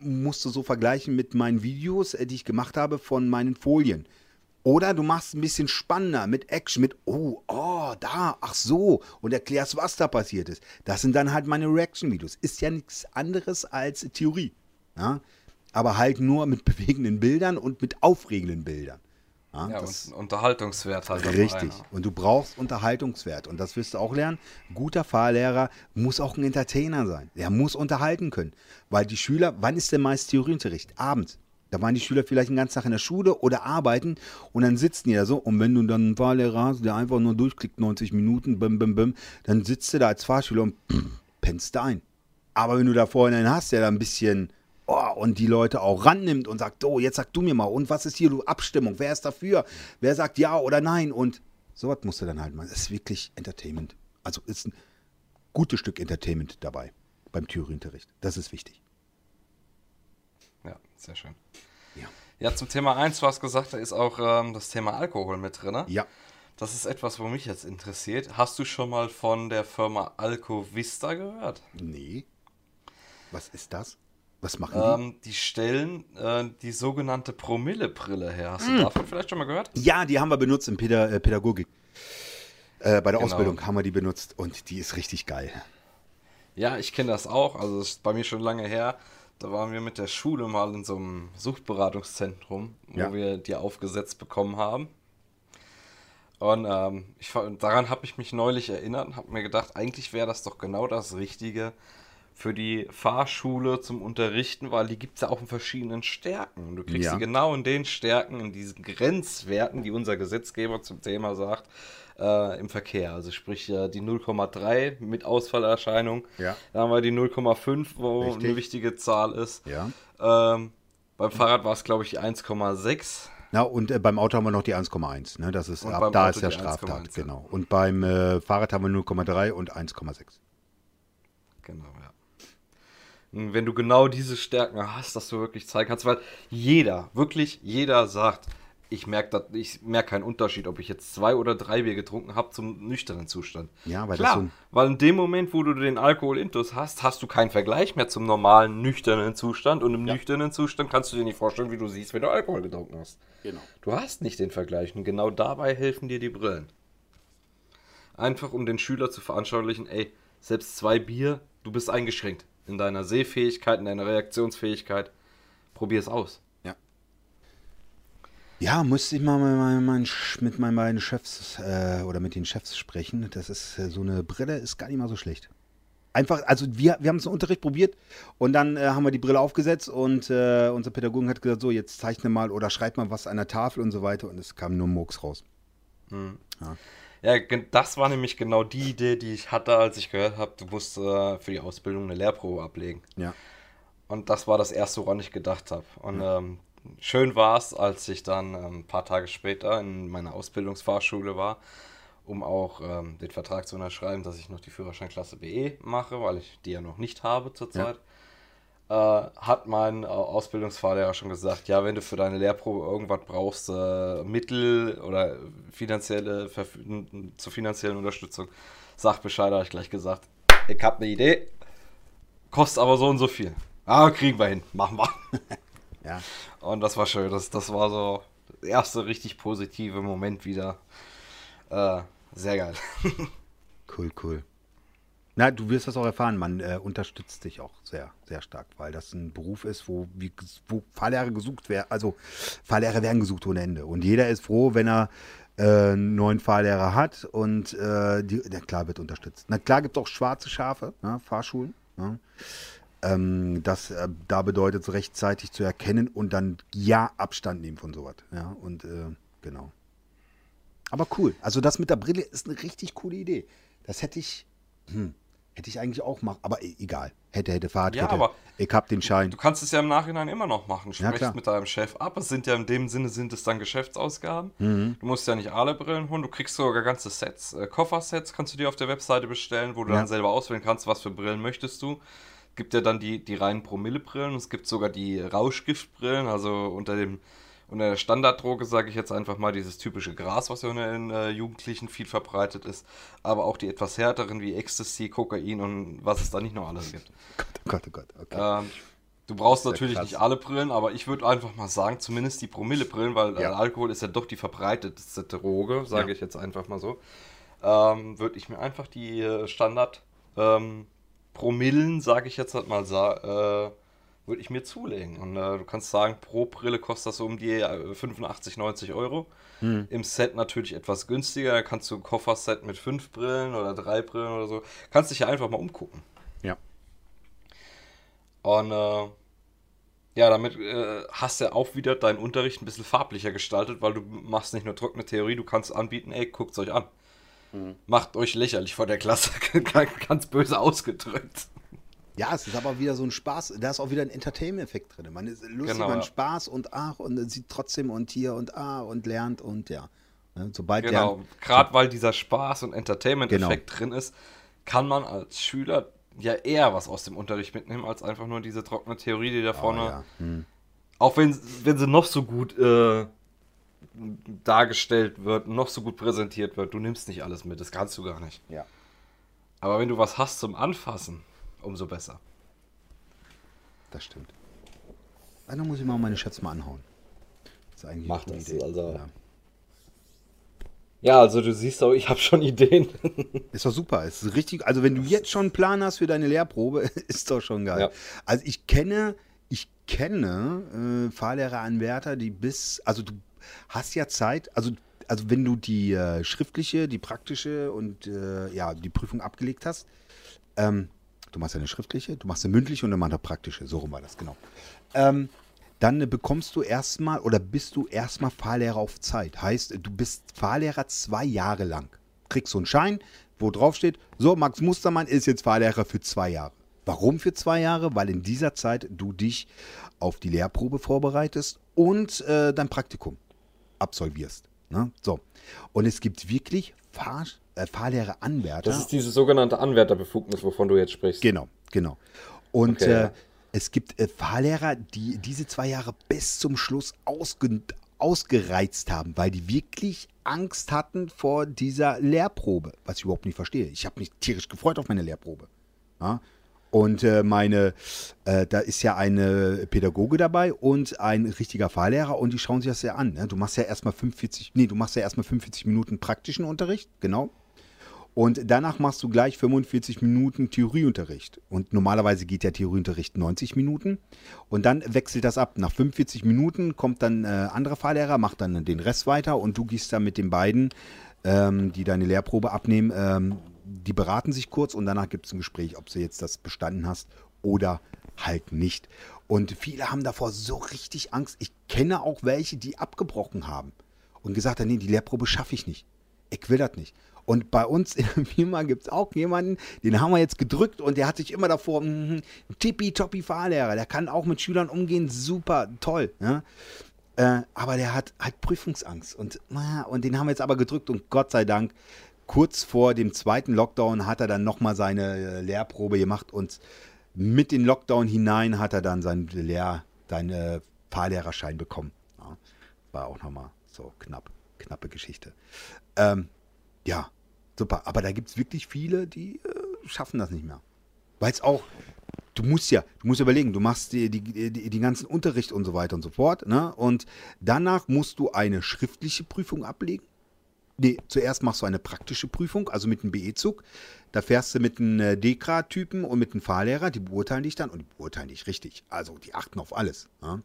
musst du so vergleichen mit meinen Videos, äh, die ich gemacht habe von meinen Folien. Oder du machst ein bisschen spannender mit Action, mit oh, oh, da, ach so und erklärst, was da passiert ist. Das sind dann halt meine Reaction-Videos. Ist ja nichts anderes als Theorie. Ja? Aber halt nur mit bewegenden Bildern und mit aufregenden Bildern. Ja, ja und Unterhaltungswert halt. Richtig. Und du brauchst Unterhaltungswert. Und das wirst du auch lernen. Ein guter Fahrlehrer muss auch ein Entertainer sein. Er muss unterhalten können. Weil die Schüler, wann ist denn meist Theorieunterricht? Abends. Da waren die Schüler vielleicht den ganzen Tag in der Schule oder arbeiten und dann sitzen die da so. Und wenn du dann einen Fahrlehrer hast, der einfach nur durchklickt, 90 Minuten, bim, bim, bim, dann sitzt du da als Fahrschüler und pennst da ein. Aber wenn du da vorhin einen hast, der da ein bisschen oh, und die Leute auch rannimmt und sagt, oh, jetzt sag du mir mal, und was ist hier, du Abstimmung, wer ist dafür? Wer sagt ja oder nein? Und sowas musst du dann halt mal. Das ist wirklich Entertainment. Also ist ein gutes Stück Entertainment dabei beim Theorieunterricht. Das ist wichtig. Ja, sehr schön. Ja. Ja, zum Thema 1, du hast gesagt, da ist auch ähm, das Thema Alkohol mit drin. Ja. Das ist etwas, wo mich jetzt interessiert. Hast du schon mal von der Firma Alco Vista gehört? Nee. Was ist das? Was machen ähm, die? Die stellen äh, die sogenannte Promille-Brille her. Hast hm. du davon vielleicht schon mal gehört? Ja, die haben wir benutzt in Päda äh, Pädagogik. Äh, bei der genau. Ausbildung haben wir die benutzt und die ist richtig geil. Ja, ich kenne das auch. Also das ist bei mir schon lange her. Da waren wir mit der Schule mal in so einem Suchtberatungszentrum, wo ja. wir die aufgesetzt bekommen haben. Und ähm, ich, daran habe ich mich neulich erinnert und habe mir gedacht, eigentlich wäre das doch genau das Richtige für die Fahrschule zum Unterrichten, weil die gibt es ja auch in verschiedenen Stärken. Du kriegst ja. sie genau in den Stärken, in diesen Grenzwerten, die unser Gesetzgeber zum Thema sagt, äh, im Verkehr. Also sprich äh, die 0,3 mit Ausfallerscheinung. Ja. Da haben wir die 0,5, wo Richtig. eine wichtige Zahl ist. Ja. Ähm, beim Fahrrad war es, glaube ich, die 1,6. Na, und äh, beim Auto haben wir noch die 1,1. Ne? Das ist, Und ab da Auto ist die Straftat, 1,1, ja. genau. Und beim äh, Fahrrad haben wir 0,3 und 1,6. Genau, ja. Wenn du genau diese Stärken hast, dass du wirklich zeigen kannst, weil jeder, wirklich jeder sagt, ich merke ich merk keinen Unterschied, ob ich jetzt zwei oder drei Bier getrunken habe zum nüchternen Zustand. Ja, weil das Klar, so weil in dem Moment, wo du den Alkohol intus hast, hast du keinen Vergleich mehr zum normalen nüchternen Zustand und im nüchternen Zustand kannst du dir nicht vorstellen, wie du siehst, wenn du Alkohol getrunken hast. Genau. Du hast nicht den Vergleich und genau dabei helfen dir die Brillen. Einfach um den Schüler zu veranschaulichen, ey, selbst zwei Bier, du bist eingeschränkt in deiner Sehfähigkeit, in deiner Reaktionsfähigkeit. Probier es aus. Ja. Ja, musste ich mal mit meinen, mit meinen beiden Chefs äh, oder mit den Chefs sprechen. Das ist äh, so eine Brille, ist gar nicht mal so schlecht. Einfach, also wir, wir haben es im Unterricht probiert und dann äh, haben wir die Brille aufgesetzt und äh, unser Pädagogen hat gesagt, so jetzt zeichne mal oder schreib mal was an der Tafel und so weiter und es kam nur Murks raus. Ja, gen- das war nämlich genau die Idee, die ich hatte, als ich gehört habe, du musst äh, für die Ausbildung eine Lehrprobe ablegen. Ja. Und das war das erste, woran ich gedacht habe. Und ähm, schön war es, als ich dann ähm, ein paar Tage später in meiner Ausbildungsfahrschule war, um auch ähm, den Vertrag zu unterschreiben, dass ich noch die Führerscheinklasse BE mache, weil ich die ja noch nicht habe zurzeit. Äh, hat mein äh, Ausbildungsfahrlehrer schon gesagt, ja, wenn du für deine Lehrprobe irgendwas brauchst, äh, Mittel oder finanzielle Verf- zur finanziellen Unterstützung, sag Bescheid, habe ich gleich gesagt. Ich habe eine Idee, kostet aber so und so viel. Ah, kriegen wir hin, machen wir. Ja. Und das war schön. Das, das war so der erste richtig positive Moment wieder. Äh, sehr geil. Cool, cool. Na, du wirst das auch erfahren, man äh, unterstützt dich auch sehr, sehr stark, weil das ein Beruf ist, wo, wie, wo Fahrlehrer gesucht werden, also Fahrlehrer werden gesucht ohne Ende. Und jeder ist froh, wenn er äh, einen neuen Fahrlehrer hat und äh, die, na klar wird unterstützt. Na klar gibt es auch schwarze Schafe, ne, Fahrschulen. Ne? Ähm, das äh, da bedeutet es rechtzeitig zu erkennen und dann ja Abstand nehmen von sowas. Ja, und äh, genau. Aber cool. Also das mit der Brille ist eine richtig coole Idee. Das hätte ich, hm, hätte ich eigentlich auch machen. Aber e- egal. Hätte, hätte, Fahrradkette. Ja, aber ich hab den Schein. Du kannst es ja im Nachhinein immer noch machen. Ja, Sprechst klar. mit deinem Chef ab. Es sind ja in dem Sinne sind es dann Geschäftsausgaben. Du musst ja nicht alle Brillen holen. Du kriegst sogar ganze Sets. Äh, Koffersets kannst du dir auf der Webseite bestellen, wo du Ja. dann selber auswählen kannst, was für Brillen möchtest du. Es gibt ja dann die, die reinen Promillebrillen. Es gibt sogar die Rauschgiftbrillen. Also unter dem unter der Standarddroge sage ich jetzt einfach mal dieses typische Gras, was ja unter den äh, Jugendlichen viel verbreitet ist. Aber auch die etwas härteren wie Ecstasy, Kokain und was es da nicht noch alles gibt. Oh Gott, oh Gott, okay. Ähm, du brauchst natürlich krass. nicht alle Brillen, aber ich würde einfach mal sagen, zumindest die Promillebrillen, weil äh, Ja. Alkohol ist ja doch die verbreitetste Droge, sage Ja. ich jetzt einfach mal so. Ähm, würde ich mir einfach die äh, Standard ähm, Promillen, sage ich jetzt halt mal, äh, würde ich mir zulegen. Und äh, du kannst sagen, pro Brille kostet das so um die äh, 85, 90 Euro. Hm. Im Set natürlich etwas günstiger. Da kannst du ein Kofferset mit fünf Brillen oder drei Brillen oder so. Kannst dich ja einfach mal umgucken. Ja. Und äh, ja, damit äh, hast du auch wieder deinen Unterricht ein bisschen farblicher gestaltet, weil du machst nicht nur trockene Theorie, du kannst anbieten, ey, guckt euch an. Mhm. Macht euch lächerlich vor der Klasse, ganz böse ausgedrückt. Ja, es ist aber wieder so ein Spaß. Da ist auch wieder ein Entertainment-Effekt drin. Man ist lustig, Genau, man ja. Spaß und ach und sieht trotzdem und hier und ah und lernt und ja. Ne, Sobald Genau, gerade weil dieser Spaß und Entertainment-Effekt Genau. drin ist, kann man als Schüler ja eher was aus dem Unterricht mitnehmen, als einfach nur diese trockene Theorie, die da oh, vorne ja. hm. auch wenn, wenn sie noch so gut äh, dargestellt wird, noch so gut präsentiert wird, du nimmst nicht alles mit, das kannst du gar nicht. ja. Aber wenn du was hast zum Anfassen, umso besser. Das stimmt. Dann muss ich mal meine Schätze mal anhauen. Das ist eigentlich Mach eine das, gute also- Ja. Ja, also du siehst auch, ich habe schon Ideen. Ist doch super. Ist richtig. Also wenn du jetzt schon einen Plan hast für deine Lehrprobe, ist doch schon geil. Ja. Also ich kenne, ich kenne äh, Fahrlehreranwärter, die bis, also du hast ja Zeit, also also wenn du die äh, schriftliche, die praktische und äh, ja die Prüfung abgelegt hast, ähm, du machst ja eine schriftliche, du machst eine mündliche und dann machst eine praktische. So rum war das genau. Ähm, dann äh, bekommst du erstmal oder bist du erstmal Fahrlehrer auf Zeit. Heißt, du bist Fahrlehrer zwei Jahre lang. kriegst so einen Schein, wo drauf steht, so, Max Mustermann ist jetzt Fahrlehrer für zwei Jahre. Warum für zwei Jahre? Weil in dieser Zeit du dich auf die Lehrprobe vorbereitest und äh, dein Praktikum absolvierst. Ne? So. Und es gibt wirklich Fahr äh, Fahrlehreranwärter. Das ist diese sogenannte Anwärterbefugnis, wovon du jetzt sprichst. Genau, genau. Und Okay, äh, ja. es gibt äh, Fahrlehrer, die diese zwei Jahre bis zum Schluss ausge ausgereizt haben, weil die wirklich Angst hatten vor dieser Lehrprobe, was ich überhaupt nicht verstehe. Ich habe mich tierisch gefreut auf meine Lehrprobe. Ja? Und äh, meine, äh, da ist ja eine Pädagoge dabei und ein richtiger Fahrlehrer und die schauen sich das ja an. Ne? Du machst ja erstmal 45, nee, du machst ja erstmal 45 Minuten praktischen Unterricht, genau. Und danach machst du gleich 45 Minuten Theorieunterricht. Und normalerweise geht der Theorieunterricht 90 Minuten. Und dann wechselt das ab. Nach 45 Minuten kommt dann äh, anderer Fahrlehrer, macht dann den Rest weiter und du gehst dann mit den beiden, ähm, die deine Lehrprobe abnehmen, ähm, die beraten sich kurz und danach gibt es ein Gespräch, ob du jetzt das bestanden hast oder halt nicht. Und viele haben davor so richtig Angst. Ich kenne auch welche, die abgebrochen haben und gesagt haben, nee, die Lehrprobe schaffe ich nicht. Ich will das nicht. Und bei uns in der Firma gibt es auch jemanden, den haben wir jetzt gedrückt und der hat sich immer davor, mhm, tippitoppi Fahrlehrer, der kann auch mit Schülern umgehen, super, toll. Ja? Äh, aber der hat halt Prüfungsangst und, und den haben wir jetzt aber gedrückt und Gott sei Dank, kurz vor dem zweiten Lockdown hat er dann nochmal seine äh, Lehrprobe gemacht und mit den Lockdown hinein hat er dann seinen Lehr, äh, Fahrlehrerschein bekommen. Ja, war auch nochmal so knapp, knappe Geschichte. Ähm, ja, super. Aber da gibt es wirklich viele, die äh, schaffen das nicht mehr. Weil es auch, du musst ja, du musst überlegen, du machst die, die, die, die ganzen Unterricht und so weiter und so fort. Ne? Und danach musst du eine schriftliche Prüfung ablegen. Nee, zuerst machst du eine praktische Prüfung, also mit einem BE-Zug. Da fährst du mit einem äh, Dekra-Typen und mit einem Fahrlehrer, die beurteilen dich dann und die beurteilen dich richtig. Also die achten auf alles. Ja?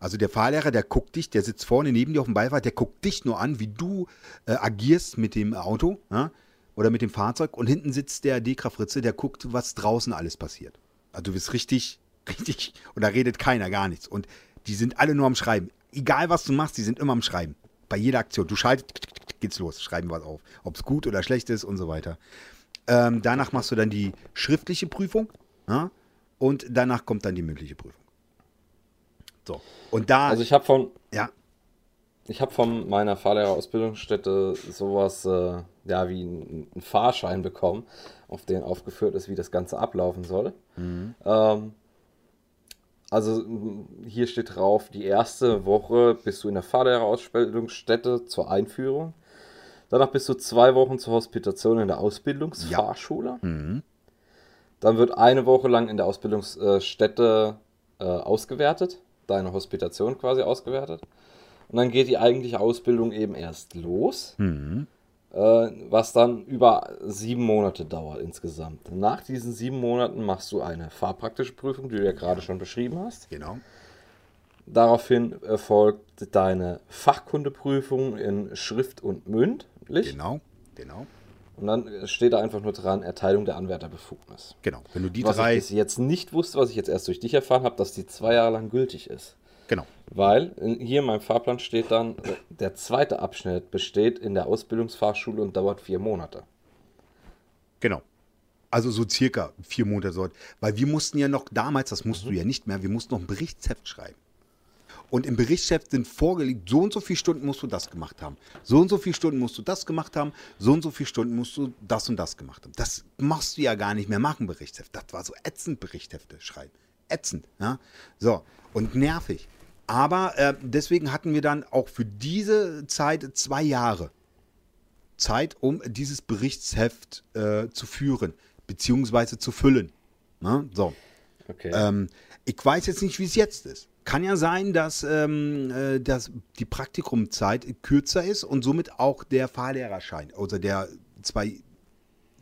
Also der Fahrlehrer, der guckt dich, der sitzt vorne neben dir auf dem Beifahrer, der guckt dich nur an, wie du äh, agierst mit dem Auto ja? oder mit dem Fahrzeug. Und hinten sitzt der Dekra-Fritze, der guckt, was draußen alles passiert. Also du bist richtig, richtig, und da redet keiner, gar nichts. Und die sind alle nur am Schreiben. Egal was du machst, die sind immer am Schreiben. Bei jeder Aktion. Du schaltest, geht's los, schreiben was auf. Ob es gut oder schlecht ist und so weiter. Ähm, danach machst du dann die schriftliche Prüfung. Ja? Und danach kommt dann die mündliche Prüfung. So. Und da, Also ich habe von, ja, ich habe von meiner Fahrlehrerausbildungsstätte sowas, äh, ja, wie einen Fahrschein bekommen, auf den aufgeführt ist, wie das Ganze ablaufen soll. Ähm, also hier steht drauf, die erste Woche bist du in der Fahrlehrerausbildungsstätte zur Einführung. Danach bist du zwei Wochen zur Hospitation in der Ausbildungsfahrschule. Dann wird eine Woche lang in der Ausbildungsstätte äh, ausgewertet, deine Hospitation quasi ausgewertet. Und dann geht die eigentliche Ausbildung eben erst los, äh, was dann über sieben Monate dauert insgesamt. Nach diesen sieben Monaten machst du eine fahrpraktische Prüfung, die du ja gerade schon beschrieben hast. genau. Daraufhin erfolgt deine Fachkundeprüfung in Schrift und mündlich. Genau, genau, Und dann steht da einfach nur dran, Erteilung der Anwärterbefugnis. genau. Wenn du die Was drei, ich bis jetzt nicht wusste, was ich jetzt erst durch dich erfahren habe, dass die zwei Jahre lang gültig ist. genau, Weil hier in meinem Fahrplan steht dann, äh, der zweite Abschnitt besteht in der Ausbildungsfahrschule und dauert vier Monate. genau. Also so circa vier Monate. Weil wir mussten ja noch damals, das musst du ja nicht mehr, wir mussten noch ein Berichtsheft schreiben. Und im Berichtsheft sind vorgelegt, so und so viele Stunden musst du das gemacht haben. So und so viele Stunden musst du das gemacht haben. So und so viele Stunden musst du das und das gemacht haben. Das machst du ja gar nicht mehr machen, Berichtsheft. Das war so ätzend, Berichtshefte schreiben. Ätzend, ja. So, und nervig. Aber äh, deswegen hatten wir dann auch für diese Zeit zwei Jahre Zeit, um dieses Berichtsheft äh, zu führen, beziehungsweise zu füllen. Na, so. Okay. Ähm, ich weiß jetzt nicht, wie es jetzt ist. Kann ja sein, dass, ähm, äh, dass die Praktikumzeit kürzer ist und somit auch der Fahrlehrerschein, also der zwei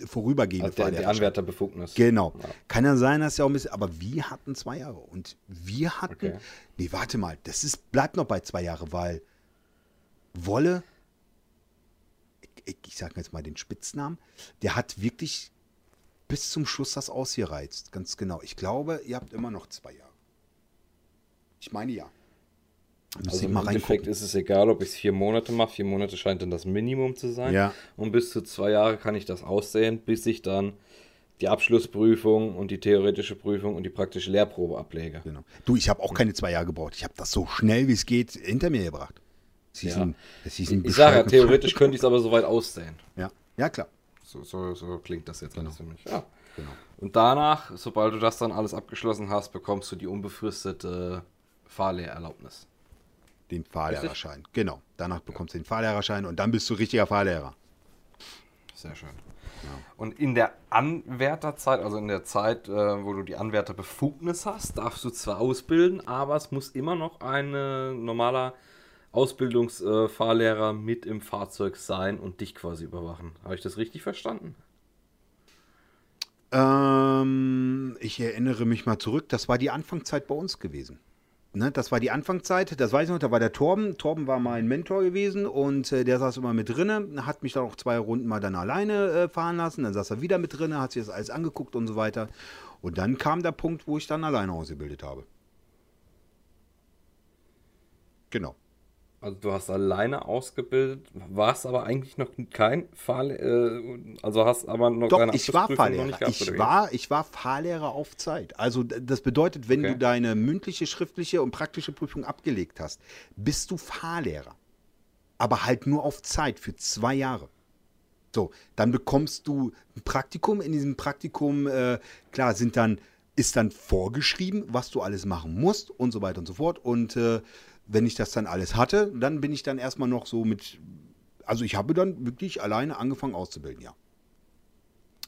vorübergehende also der, die. Anwärterbefugnis. Genau. Ja. Kann ja sein, dass ja auch ein bisschen, aber wir hatten zwei Jahre und wir hatten, Okay. nee, warte mal, das ist, bleibt noch bei zwei Jahre, weil Wolle, ich, ich, ich sage jetzt mal den Spitznamen, der hat wirklich bis zum Schluss das ausgereizt, ganz genau. Ich glaube, ihr habt immer noch zwei Jahre. Ich meine ja. Müsste Also ich im mal Endeffekt ist es egal, ob ich es vier Monate mache. Vier Monate scheint dann das Minimum zu sein. Ja. Und bis zu zwei Jahre kann ich das aussehen, bis ich dann die Abschlussprüfung und die theoretische Prüfung und die praktische Lehrprobe ablege. Genau. Du, ich habe auch keine zwei Jahre gebraucht. Ich habe das so schnell wie es geht hinter mir gebracht. Sie Ja. sind Ich sage ja, theoretisch könnte ich es aber soweit aussehen. Ja, ja klar. So, so, so klingt das jetzt alles für mich. Ja. Genau. Und danach, sobald du das dann alles abgeschlossen hast, bekommst du die unbefristete Fahrlehrerlaubnis. Den Fahrlehrerschein. Genau. Danach bekommst du den Fahrlehrerschein und dann bist du richtiger Fahrlehrer. Sehr schön. Und in der Anwärterzeit, also in der Zeit, äh, wo du die Anwärterbefugnis hast, darfst du zwar ausbilden, aber es muss immer noch ein äh, normaler Ausbildungsfahrlehrer mit im Fahrzeug sein und dich quasi überwachen. Habe ich das richtig verstanden? Ähm, ich erinnere mich mal zurück, das war die Anfangszeit bei uns gewesen. Ne, das war die Anfangszeit, das weiß ich noch, da war der Torben. Torben war mein Mentor gewesen und äh, der saß immer mit drinne, hat mich dann auch zwei Runden mal dann alleine äh, fahren lassen. Dann saß er wieder mit drinne, hat sich das alles angeguckt und so weiter. Und dann kam der Punkt, wo ich dann alleine ausgebildet habe. Genau. Also du hast alleine ausgebildet, warst aber eigentlich noch kein Fahrlehrer, äh, also hast aber noch Doch, deine ich war Fahrlehrer. nicht gehabt, Ich war, ich war Fahrlehrer auf Zeit. Also das bedeutet, wenn Okay. du deine mündliche, schriftliche und praktische Prüfung abgelegt hast, bist du Fahrlehrer. Aber halt nur auf Zeit für zwei Jahre. So, dann bekommst du ein Praktikum. In diesem Praktikum, äh, klar, sind dann, ist dann vorgeschrieben, was du alles machen musst und so weiter und so fort. Und äh, wenn ich das dann alles hatte, dann bin ich dann erstmal noch so mit, also ich habe dann wirklich alleine angefangen auszubilden, ja.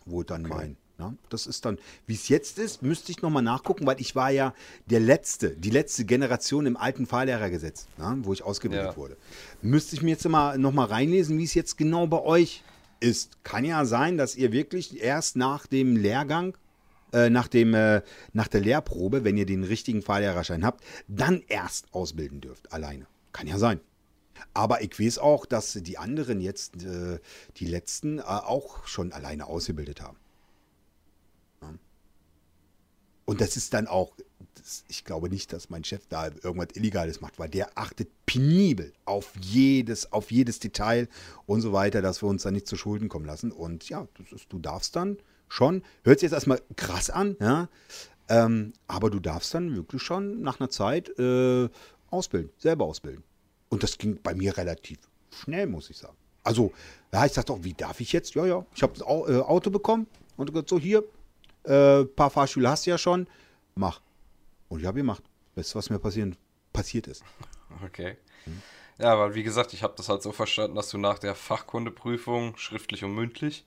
Wo dann mein, ja, das ist dann, wie es jetzt ist, müsste ich nochmal nachgucken, weil ich war ja der letzte, die letzte Generation im alten Fahrlehrergesetz, ja, wo ich ausgebildet Ja. wurde. Müsste ich mir jetzt mal nochmal reinlesen, wie es jetzt genau bei euch ist. Kann ja sein, dass ihr wirklich erst nach dem Lehrgang, äh, nach, dem, äh, nach der Lehrprobe, wenn ihr den richtigen Fahrlehrerschein habt, dann erst ausbilden dürft, alleine. Kann ja sein. Aber ich weiß auch, dass die anderen jetzt, äh, die letzten, äh, auch schon alleine ausgebildet haben. Ja. Und das ist dann auch, das, ich glaube nicht, dass mein Chef da irgendwas Illegales macht, weil der achtet penibel auf jedes, auf jedes Detail und so weiter, dass wir uns da nicht zu Schulden kommen lassen. Und ja, ist, du darfst dann schon, hört sich jetzt erstmal krass an, ja, ähm, aber du darfst dann wirklich schon nach einer Zeit äh, ausbilden, selber ausbilden. Und das ging bei mir relativ schnell, muss ich sagen. Also, ja, ich sagte auch, wie darf ich jetzt? Ja, ja, ich habe das äh, Auto bekommen und gesagt, so hier, äh, paar Fahrstühle hast du ja schon, mach. Und ich habe gemacht. Weißt du, was mir passieren, passiert ist? Okay. Ja, weil wie gesagt, ich habe das halt so verstanden, dass du nach der Fachkundeprüfung, schriftlich und mündlich,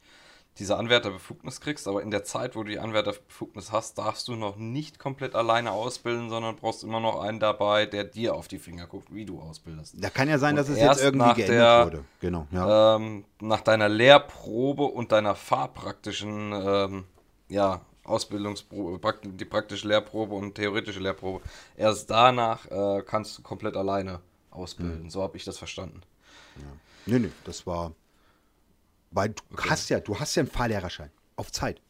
diese Anwärterbefugnis kriegst, aber in der Zeit, wo du die Anwärterbefugnis hast, darfst du noch nicht komplett alleine ausbilden, sondern brauchst immer noch einen dabei, der dir auf die Finger guckt, wie du ausbildest. Da kann ja sein, Und dass es jetzt irgendwie geändert der- wurde. Genau, ja. Ähm, nach deiner Lehrprobe und deiner fahrpraktischen ähm, ja, Ausbildungsprobe, die praktische Lehrprobe und theoretische Lehrprobe, erst danach äh, kannst du komplett alleine ausbilden. So habe ich das verstanden. Nee, nee, das war. Weil du hast ja, du hast ja einen Fahrlehrerschein. Auf Zeit.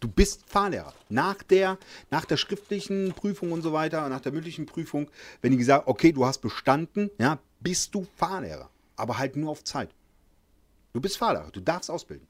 Du bist Fahrlehrer. Nach der, nach der schriftlichen Prüfung und so weiter, nach der mündlichen Prüfung, wenn die gesagt, okay, du hast bestanden, ja, bist du Fahrlehrer. Aber halt nur auf Zeit. Du bist Fahrlehrer, du darfst ausbilden.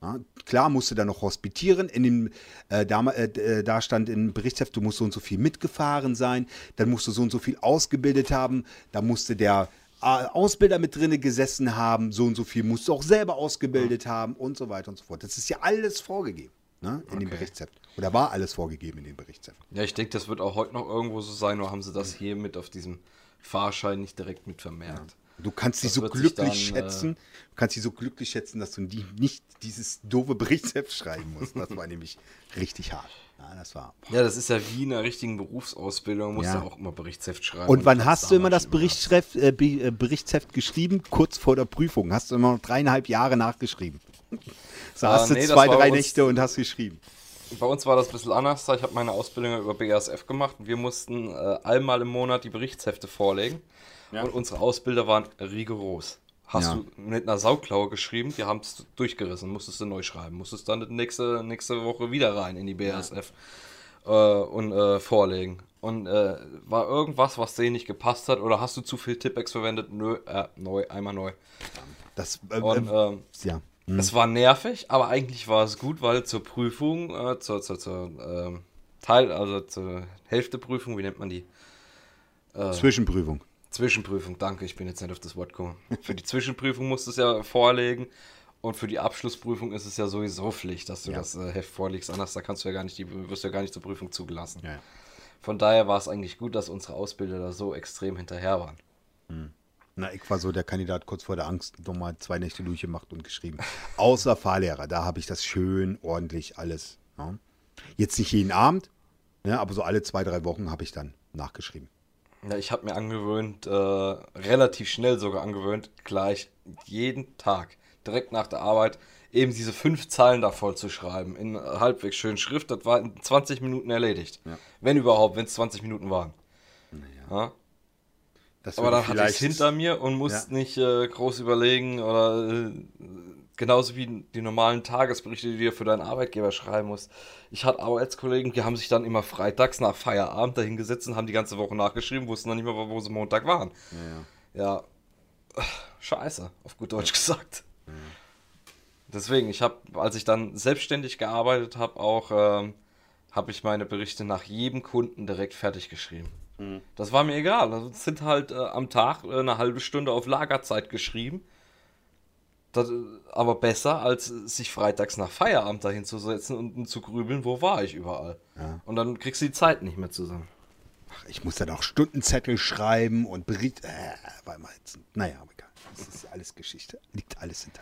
Ja, klar musst du dann noch hospitieren. In dem, äh, da, äh, äh, da stand im Berichtsheft, du musst so und so viel mitgefahren sein, dann musst du so und so viel ausgebildet haben, da musste der Ausbilder mit drinne gesessen haben, so und so viel musst du auch selber ausgebildet haben und so weiter und so fort. Das ist ja alles vorgegeben ne, in dem Okay. Berichtsheft. Oder war alles vorgegeben in dem Berichtsheft. Ja, ich denke, das wird auch heute noch irgendwo so sein, nur haben sie das hier mit auf diesem Fahrschein nicht direkt mit vermerkt. Du kannst dich Das so wird sich glücklich dann, äh, schätzen, du kannst dich so glücklich schätzen, dass du nicht dieses doofe Berichtsheft schreiben musst. Das war nämlich richtig hart. Ja, das war. Ja, das ist ja wie in einer richtigen Berufsausbildung, musst Ja. du auch immer Berichtsheft schreiben. Und wann hast du immer das Berichtsheft, äh, äh, Berichtsheft geschrieben? Kurz vor der Prüfung. Hast du immer noch dreieinhalb Jahre nachgeschrieben. Saßt Ah, du nee, zwei, drei Nächte und hast geschrieben. Bei uns war das ein bisschen anders. Ich habe meine Ausbildung über BASF gemacht und wir mussten äh, einmal im Monat die Berichtshefte vorlegen. Und unsere Ausbilder waren rigoros. Hast Ja. du mit einer Sauklaue geschrieben, die haben es durchgerissen, musstest du neu schreiben, musstest dann nächste, nächste Woche wieder rein in die BASF. äh, und äh, vorlegen. Und äh, war irgendwas, was denen nicht gepasst hat, oder hast du zu viel Tippex verwendet? Nö, äh, neu, einmal neu. Das, äh, Und äh, ähm, ja. es war nervig, aber eigentlich war es gut, weil zur Prüfung, äh, zur, zur, zur ähm, Teil, also zur Hälfteprüfung, wie nennt man die? Zwischenprüfung. Zwischenprüfung, danke, ich bin jetzt nicht auf das Wort gekommen. Für die Zwischenprüfung musst du es ja vorlegen und für die Abschlussprüfung ist es ja sowieso Pflicht, dass du Ja. das äh, Heft vorlegst, anders da kannst du ja gar nicht, die, wirst du ja gar nicht zur Prüfung zugelassen. Ja, ja. Von daher war es eigentlich gut, dass unsere Ausbilder da so extrem hinterher waren. Na, ich war so der Kandidat kurz vor der Angst, nochmal zwei Nächte durchgemacht und geschrieben. Außer Fahrlehrer, da habe ich das schön ordentlich alles. Ja. Jetzt nicht jeden Abend, ja, aber so alle zwei, drei Wochen habe ich dann nachgeschrieben. Ja, ich habe mir angewöhnt, äh, relativ schnell sogar angewöhnt, gleich jeden Tag, direkt nach der Arbeit, eben diese fünf Zeilen da voll zu schreiben. In halbwegs schönen Schrift. Das war in 20 Minuten erledigt. Ja. Wenn überhaupt, wenn es 20 Minuten waren. Ja? Aber dann hatte ich es hinter mir und musste nicht äh, groß überlegen oder äh, genauso wie die normalen Tagesberichte, die du für deinen Arbeitgeber schreiben musst. Ich hatte Arbeitskollegen, die haben sich dann immer freitags nach Feierabend dahingesetzt und haben die ganze Woche nachgeschrieben, wussten dann nicht mehr, wo sie Montag waren. Ja, ja. Ja, scheiße, auf gut Deutsch gesagt. Deswegen, ich habe, als ich dann selbstständig gearbeitet habe, auch ähm, habe ich meine Berichte nach jedem Kunden direkt fertig geschrieben. Das war mir egal. Also, es sind halt äh, am Tag äh, eine halbe Stunde auf Lagerzeit geschrieben. Das, äh, aber besser, als sich freitags nach Feierabend dahin zu setzen und zu grübeln, wo war ich überall. Ja. Und dann kriegst du die Zeit nicht mehr zusammen. Ach, ich muss dann auch Stundenzettel schreiben und Bericht. Äh, war mal jetzt, naja, aber egal. Das ist alles Geschichte. Liegt alles hinter.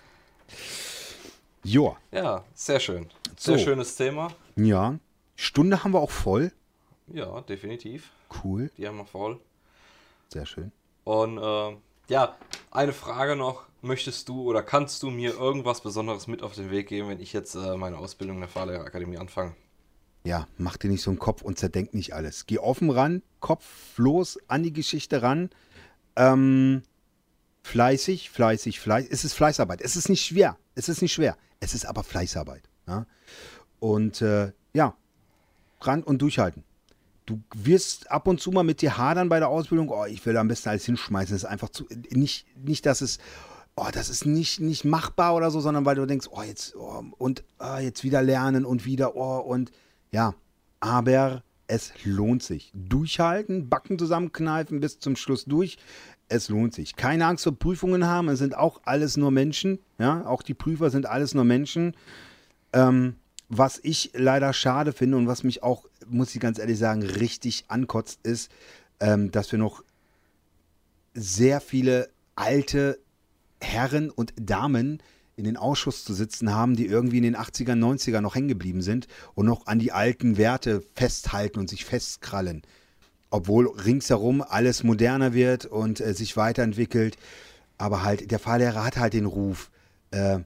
Joa. Ja, sehr schön. Sehr So. schönes Thema. Ja. Stunde haben wir auch voll. Ja, definitiv. Cool. Die haben wir voll. Sehr schön. Und ähm, ja, eine Frage noch. Möchtest du oder kannst du mir irgendwas Besonderes mit auf den Weg geben, wenn ich jetzt äh, meine Ausbildung in der Fahrlehrerakademie anfange? Ja, mach dir nicht so einen Kopf und zerdenk nicht alles. Geh offen ran, kopflos an die Geschichte ran. Ähm, fleißig, fleißig, fleißig. Es ist Fleißarbeit. Es ist nicht schwer. Es ist nicht schwer. Es ist aber Fleißarbeit. Ja? Und äh, ja, ran und durchhalten. Du wirst ab und zu mal mit dir hadern bei der Ausbildung. Oh, ich will da am besten alles hinschmeißen. Das ist einfach zu. Nicht, nicht dass es. Oh, das ist nicht, nicht machbar oder so, sondern weil du denkst, oh, jetzt, oh, und ah, jetzt wieder lernen und wieder, oh, und ja, aber es lohnt sich. Durchhalten, Backen zusammenkneifen bis zum Schluss durch. Es lohnt sich. Keine Angst vor Prüfungen haben. Es sind auch alles nur Menschen. Ja, auch die Prüfer sind alles nur Menschen. Ähm, was ich leider schade finde und was mich auch, muss ich ganz ehrlich sagen, richtig ankotzt, ist, ähm, dass wir noch sehr viele alte Herren und Damen in den Ausschuss zu sitzen haben, die irgendwie in den 80er, 90er noch hängen geblieben sind und noch an die alten Werte festhalten und sich festkrallen. Obwohl ringsherum alles moderner wird und äh, sich weiterentwickelt. Aber halt, der Fahrlehrer hat halt den Ruf, äh,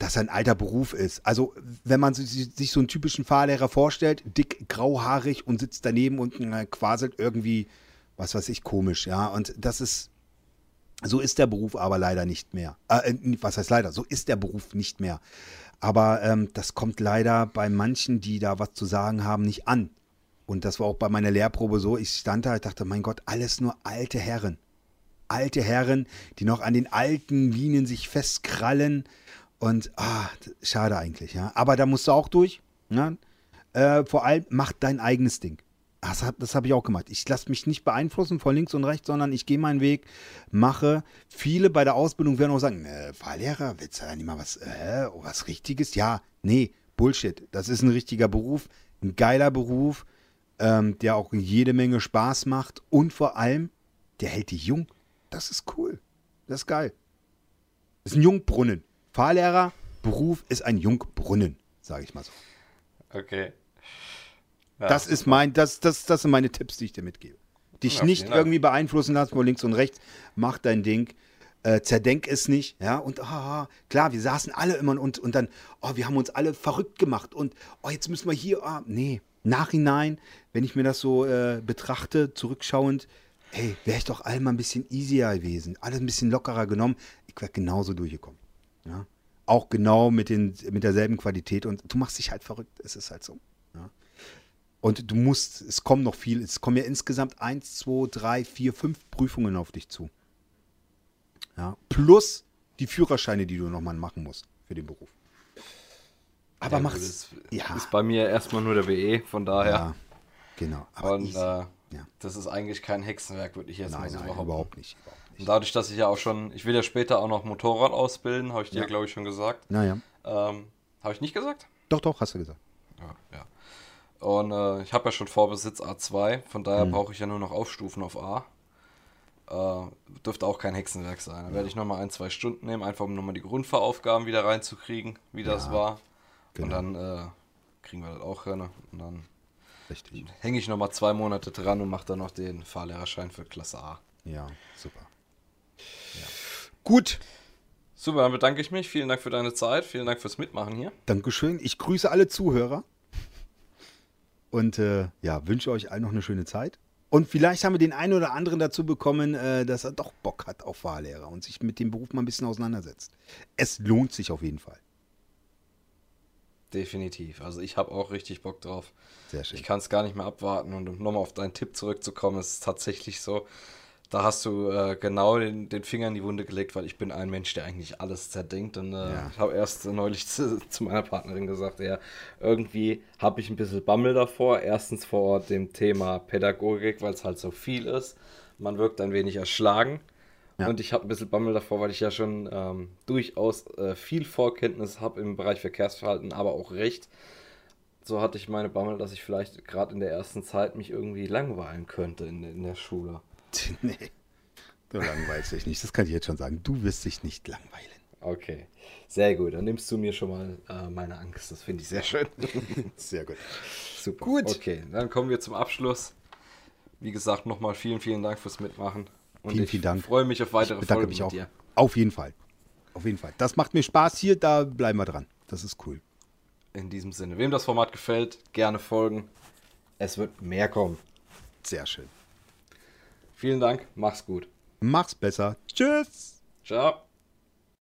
dass ein alter Beruf ist. Also, wenn man sich, so einen typischen Fahrlehrer vorstellt, dick, grauhaarig und sitzt daneben und äh, quaselt irgendwie, was weiß ich, komisch, ja. Und das ist, so ist der Beruf aber leider nicht mehr. Äh, was heißt leider? So ist der Beruf nicht mehr. Aber ähm, das kommt leider bei manchen, die da was zu sagen haben, nicht an. Und das war auch bei meiner Lehrprobe so. Ich stand da, ich dachte, mein Gott, alles nur alte Herren. Alte Herren, die noch an den alten Linien sich festkrallen. Und ah, schade eigentlich, ja. Aber da musst du auch durch. Ja? Äh, vor allem mach dein eigenes Ding. Das habe hab ich auch gemacht. Ich lasse mich nicht beeinflussen von links und rechts, sondern ich gehe meinen Weg, mache. Viele bei der Ausbildung werden auch sagen, äh, Fahrlehrer, willst du da nicht mal was, äh, was Richtiges? Ja, nee, Bullshit. Das ist ein richtiger Beruf, ein geiler Beruf, ähm, der auch jede Menge Spaß macht und vor allem, der hält dich jung. Das ist cool. Das ist geil. Das ist ein Jungbrunnen. Fahrlehrer, Beruf ist ein Jungbrunnen, sage ich mal so. Okay. Ja, Das ist mein, das, das, das sind meine Tipps, die ich dir mitgebe. Dich Ja, nicht irgendwie beeinflussen lassen von links und rechts. Mach dein Ding. Äh, zerdenk es nicht, ja, und ah, klar, wir saßen alle immer und, und dann, oh, wir haben uns alle verrückt gemacht und, oh, jetzt müssen wir hier, ah, nee, nachhinein, wenn ich mir das so äh, betrachte, zurückschauend, hey, wäre ich doch alle mal ein bisschen easier gewesen, alles ein bisschen lockerer genommen, ich wäre genauso durchgekommen, ja, auch genau mit, den, mit derselben Qualität und du machst dich halt verrückt, es ist halt so, ja. Und du musst, es kommen noch viel, es kommen ja insgesamt eins, zwei, drei, vier, fünf Prüfungen auf dich zu. Ja, plus die Führerscheine, die du nochmal machen musst für den Beruf. Aber Ja, mach's. gut, das ja, Ist bei mir erstmal nur der BE, von daher. ja, genau. Aber Und äh, ja. das ist eigentlich kein Hexenwerk, würde ich jetzt mal nein, so nein, überhaupt nicht. Überhaupt Und dadurch, dass ich ja auch schon, ich will ja später auch noch Motorrad ausbilden, habe ich dir, Ja. glaube ich, schon gesagt. Naja, Ähm, habe ich nicht gesagt? doch, doch, hast du gesagt. Ja, ja. Und äh, ich habe ja schon Vorbesitz A2, von daher Hm. brauche ich ja nur noch Aufstufen auf A. Äh, dürfte auch kein Hexenwerk sein. Dann werde ich nochmal ein, zwei Stunden nehmen, einfach um nochmal die Grundfahraufgaben wieder reinzukriegen, wie das Ja, war. genau. Und dann äh, kriegen wir das auch hin. Und dann hänge ich nochmal zwei Monate dran und mache dann noch den Fahrlehrerschein für Klasse A. Ja, super. Gut, Super, dann bedanke ich mich. Vielen Dank für deine Zeit. Vielen Dank fürs Mitmachen hier. Dankeschön. Ich grüße alle Zuhörer und äh, ja, wünsche euch allen noch eine schöne Zeit. Und vielleicht haben wir den einen oder anderen dazu bekommen, äh, dass er doch Bock hat auf Fahrlehrer und sich mit dem Beruf mal ein bisschen auseinandersetzt. Es lohnt sich auf jeden Fall. Definitiv. Also ich habe auch richtig Bock drauf. Sehr schön. Ich kann es gar nicht mehr abwarten. Und um nochmal auf deinen Tipp zurückzukommen, ist es tatsächlich so, da hast du äh, genau den, den Finger in die Wunde gelegt, weil ich bin ein Mensch, der eigentlich alles zerdenkt. Und äh, Ja. ich habe erst neulich zu, zu meiner Partnerin gesagt, ja, irgendwie habe ich ein bisschen Bammel davor. Erstens vor dem Thema Pädagogik, weil es halt so viel ist. Man wirkt ein wenig erschlagen. Ja. Und ich habe ein bisschen Bammel davor, weil ich ja schon ähm, durchaus äh, viel Vorkenntnis habe im Bereich Verkehrsverhalten, aber auch Recht. So hatte ich meine Bammel, dass ich vielleicht gerade in der ersten Zeit mich irgendwie langweilen könnte in, in der Schule. nee, du langweilst dich nicht. Das kann ich jetzt schon sagen. Du wirst dich nicht langweilen. Okay, sehr gut. Dann nimmst du mir schon mal äh, meine Angst. Das finde ich sehr schön. Sehr gut. Super. Gut. Okay, dann kommen wir zum Abschluss. Wie gesagt, nochmal vielen, vielen Dank fürs Mitmachen. Und Vielen, ich vielen Dank. freue mich auf weitere Ich Folgen mich mit auch. dir. Auf jeden Fall. Auf jeden Fall. Das macht mir Spaß hier. Da bleiben wir dran. Das ist cool. In diesem Sinne, wem das Format gefällt, gerne folgen. Es wird mehr kommen. Sehr schön. Vielen Dank, mach's gut. Mach's besser. Tschüss. Ciao.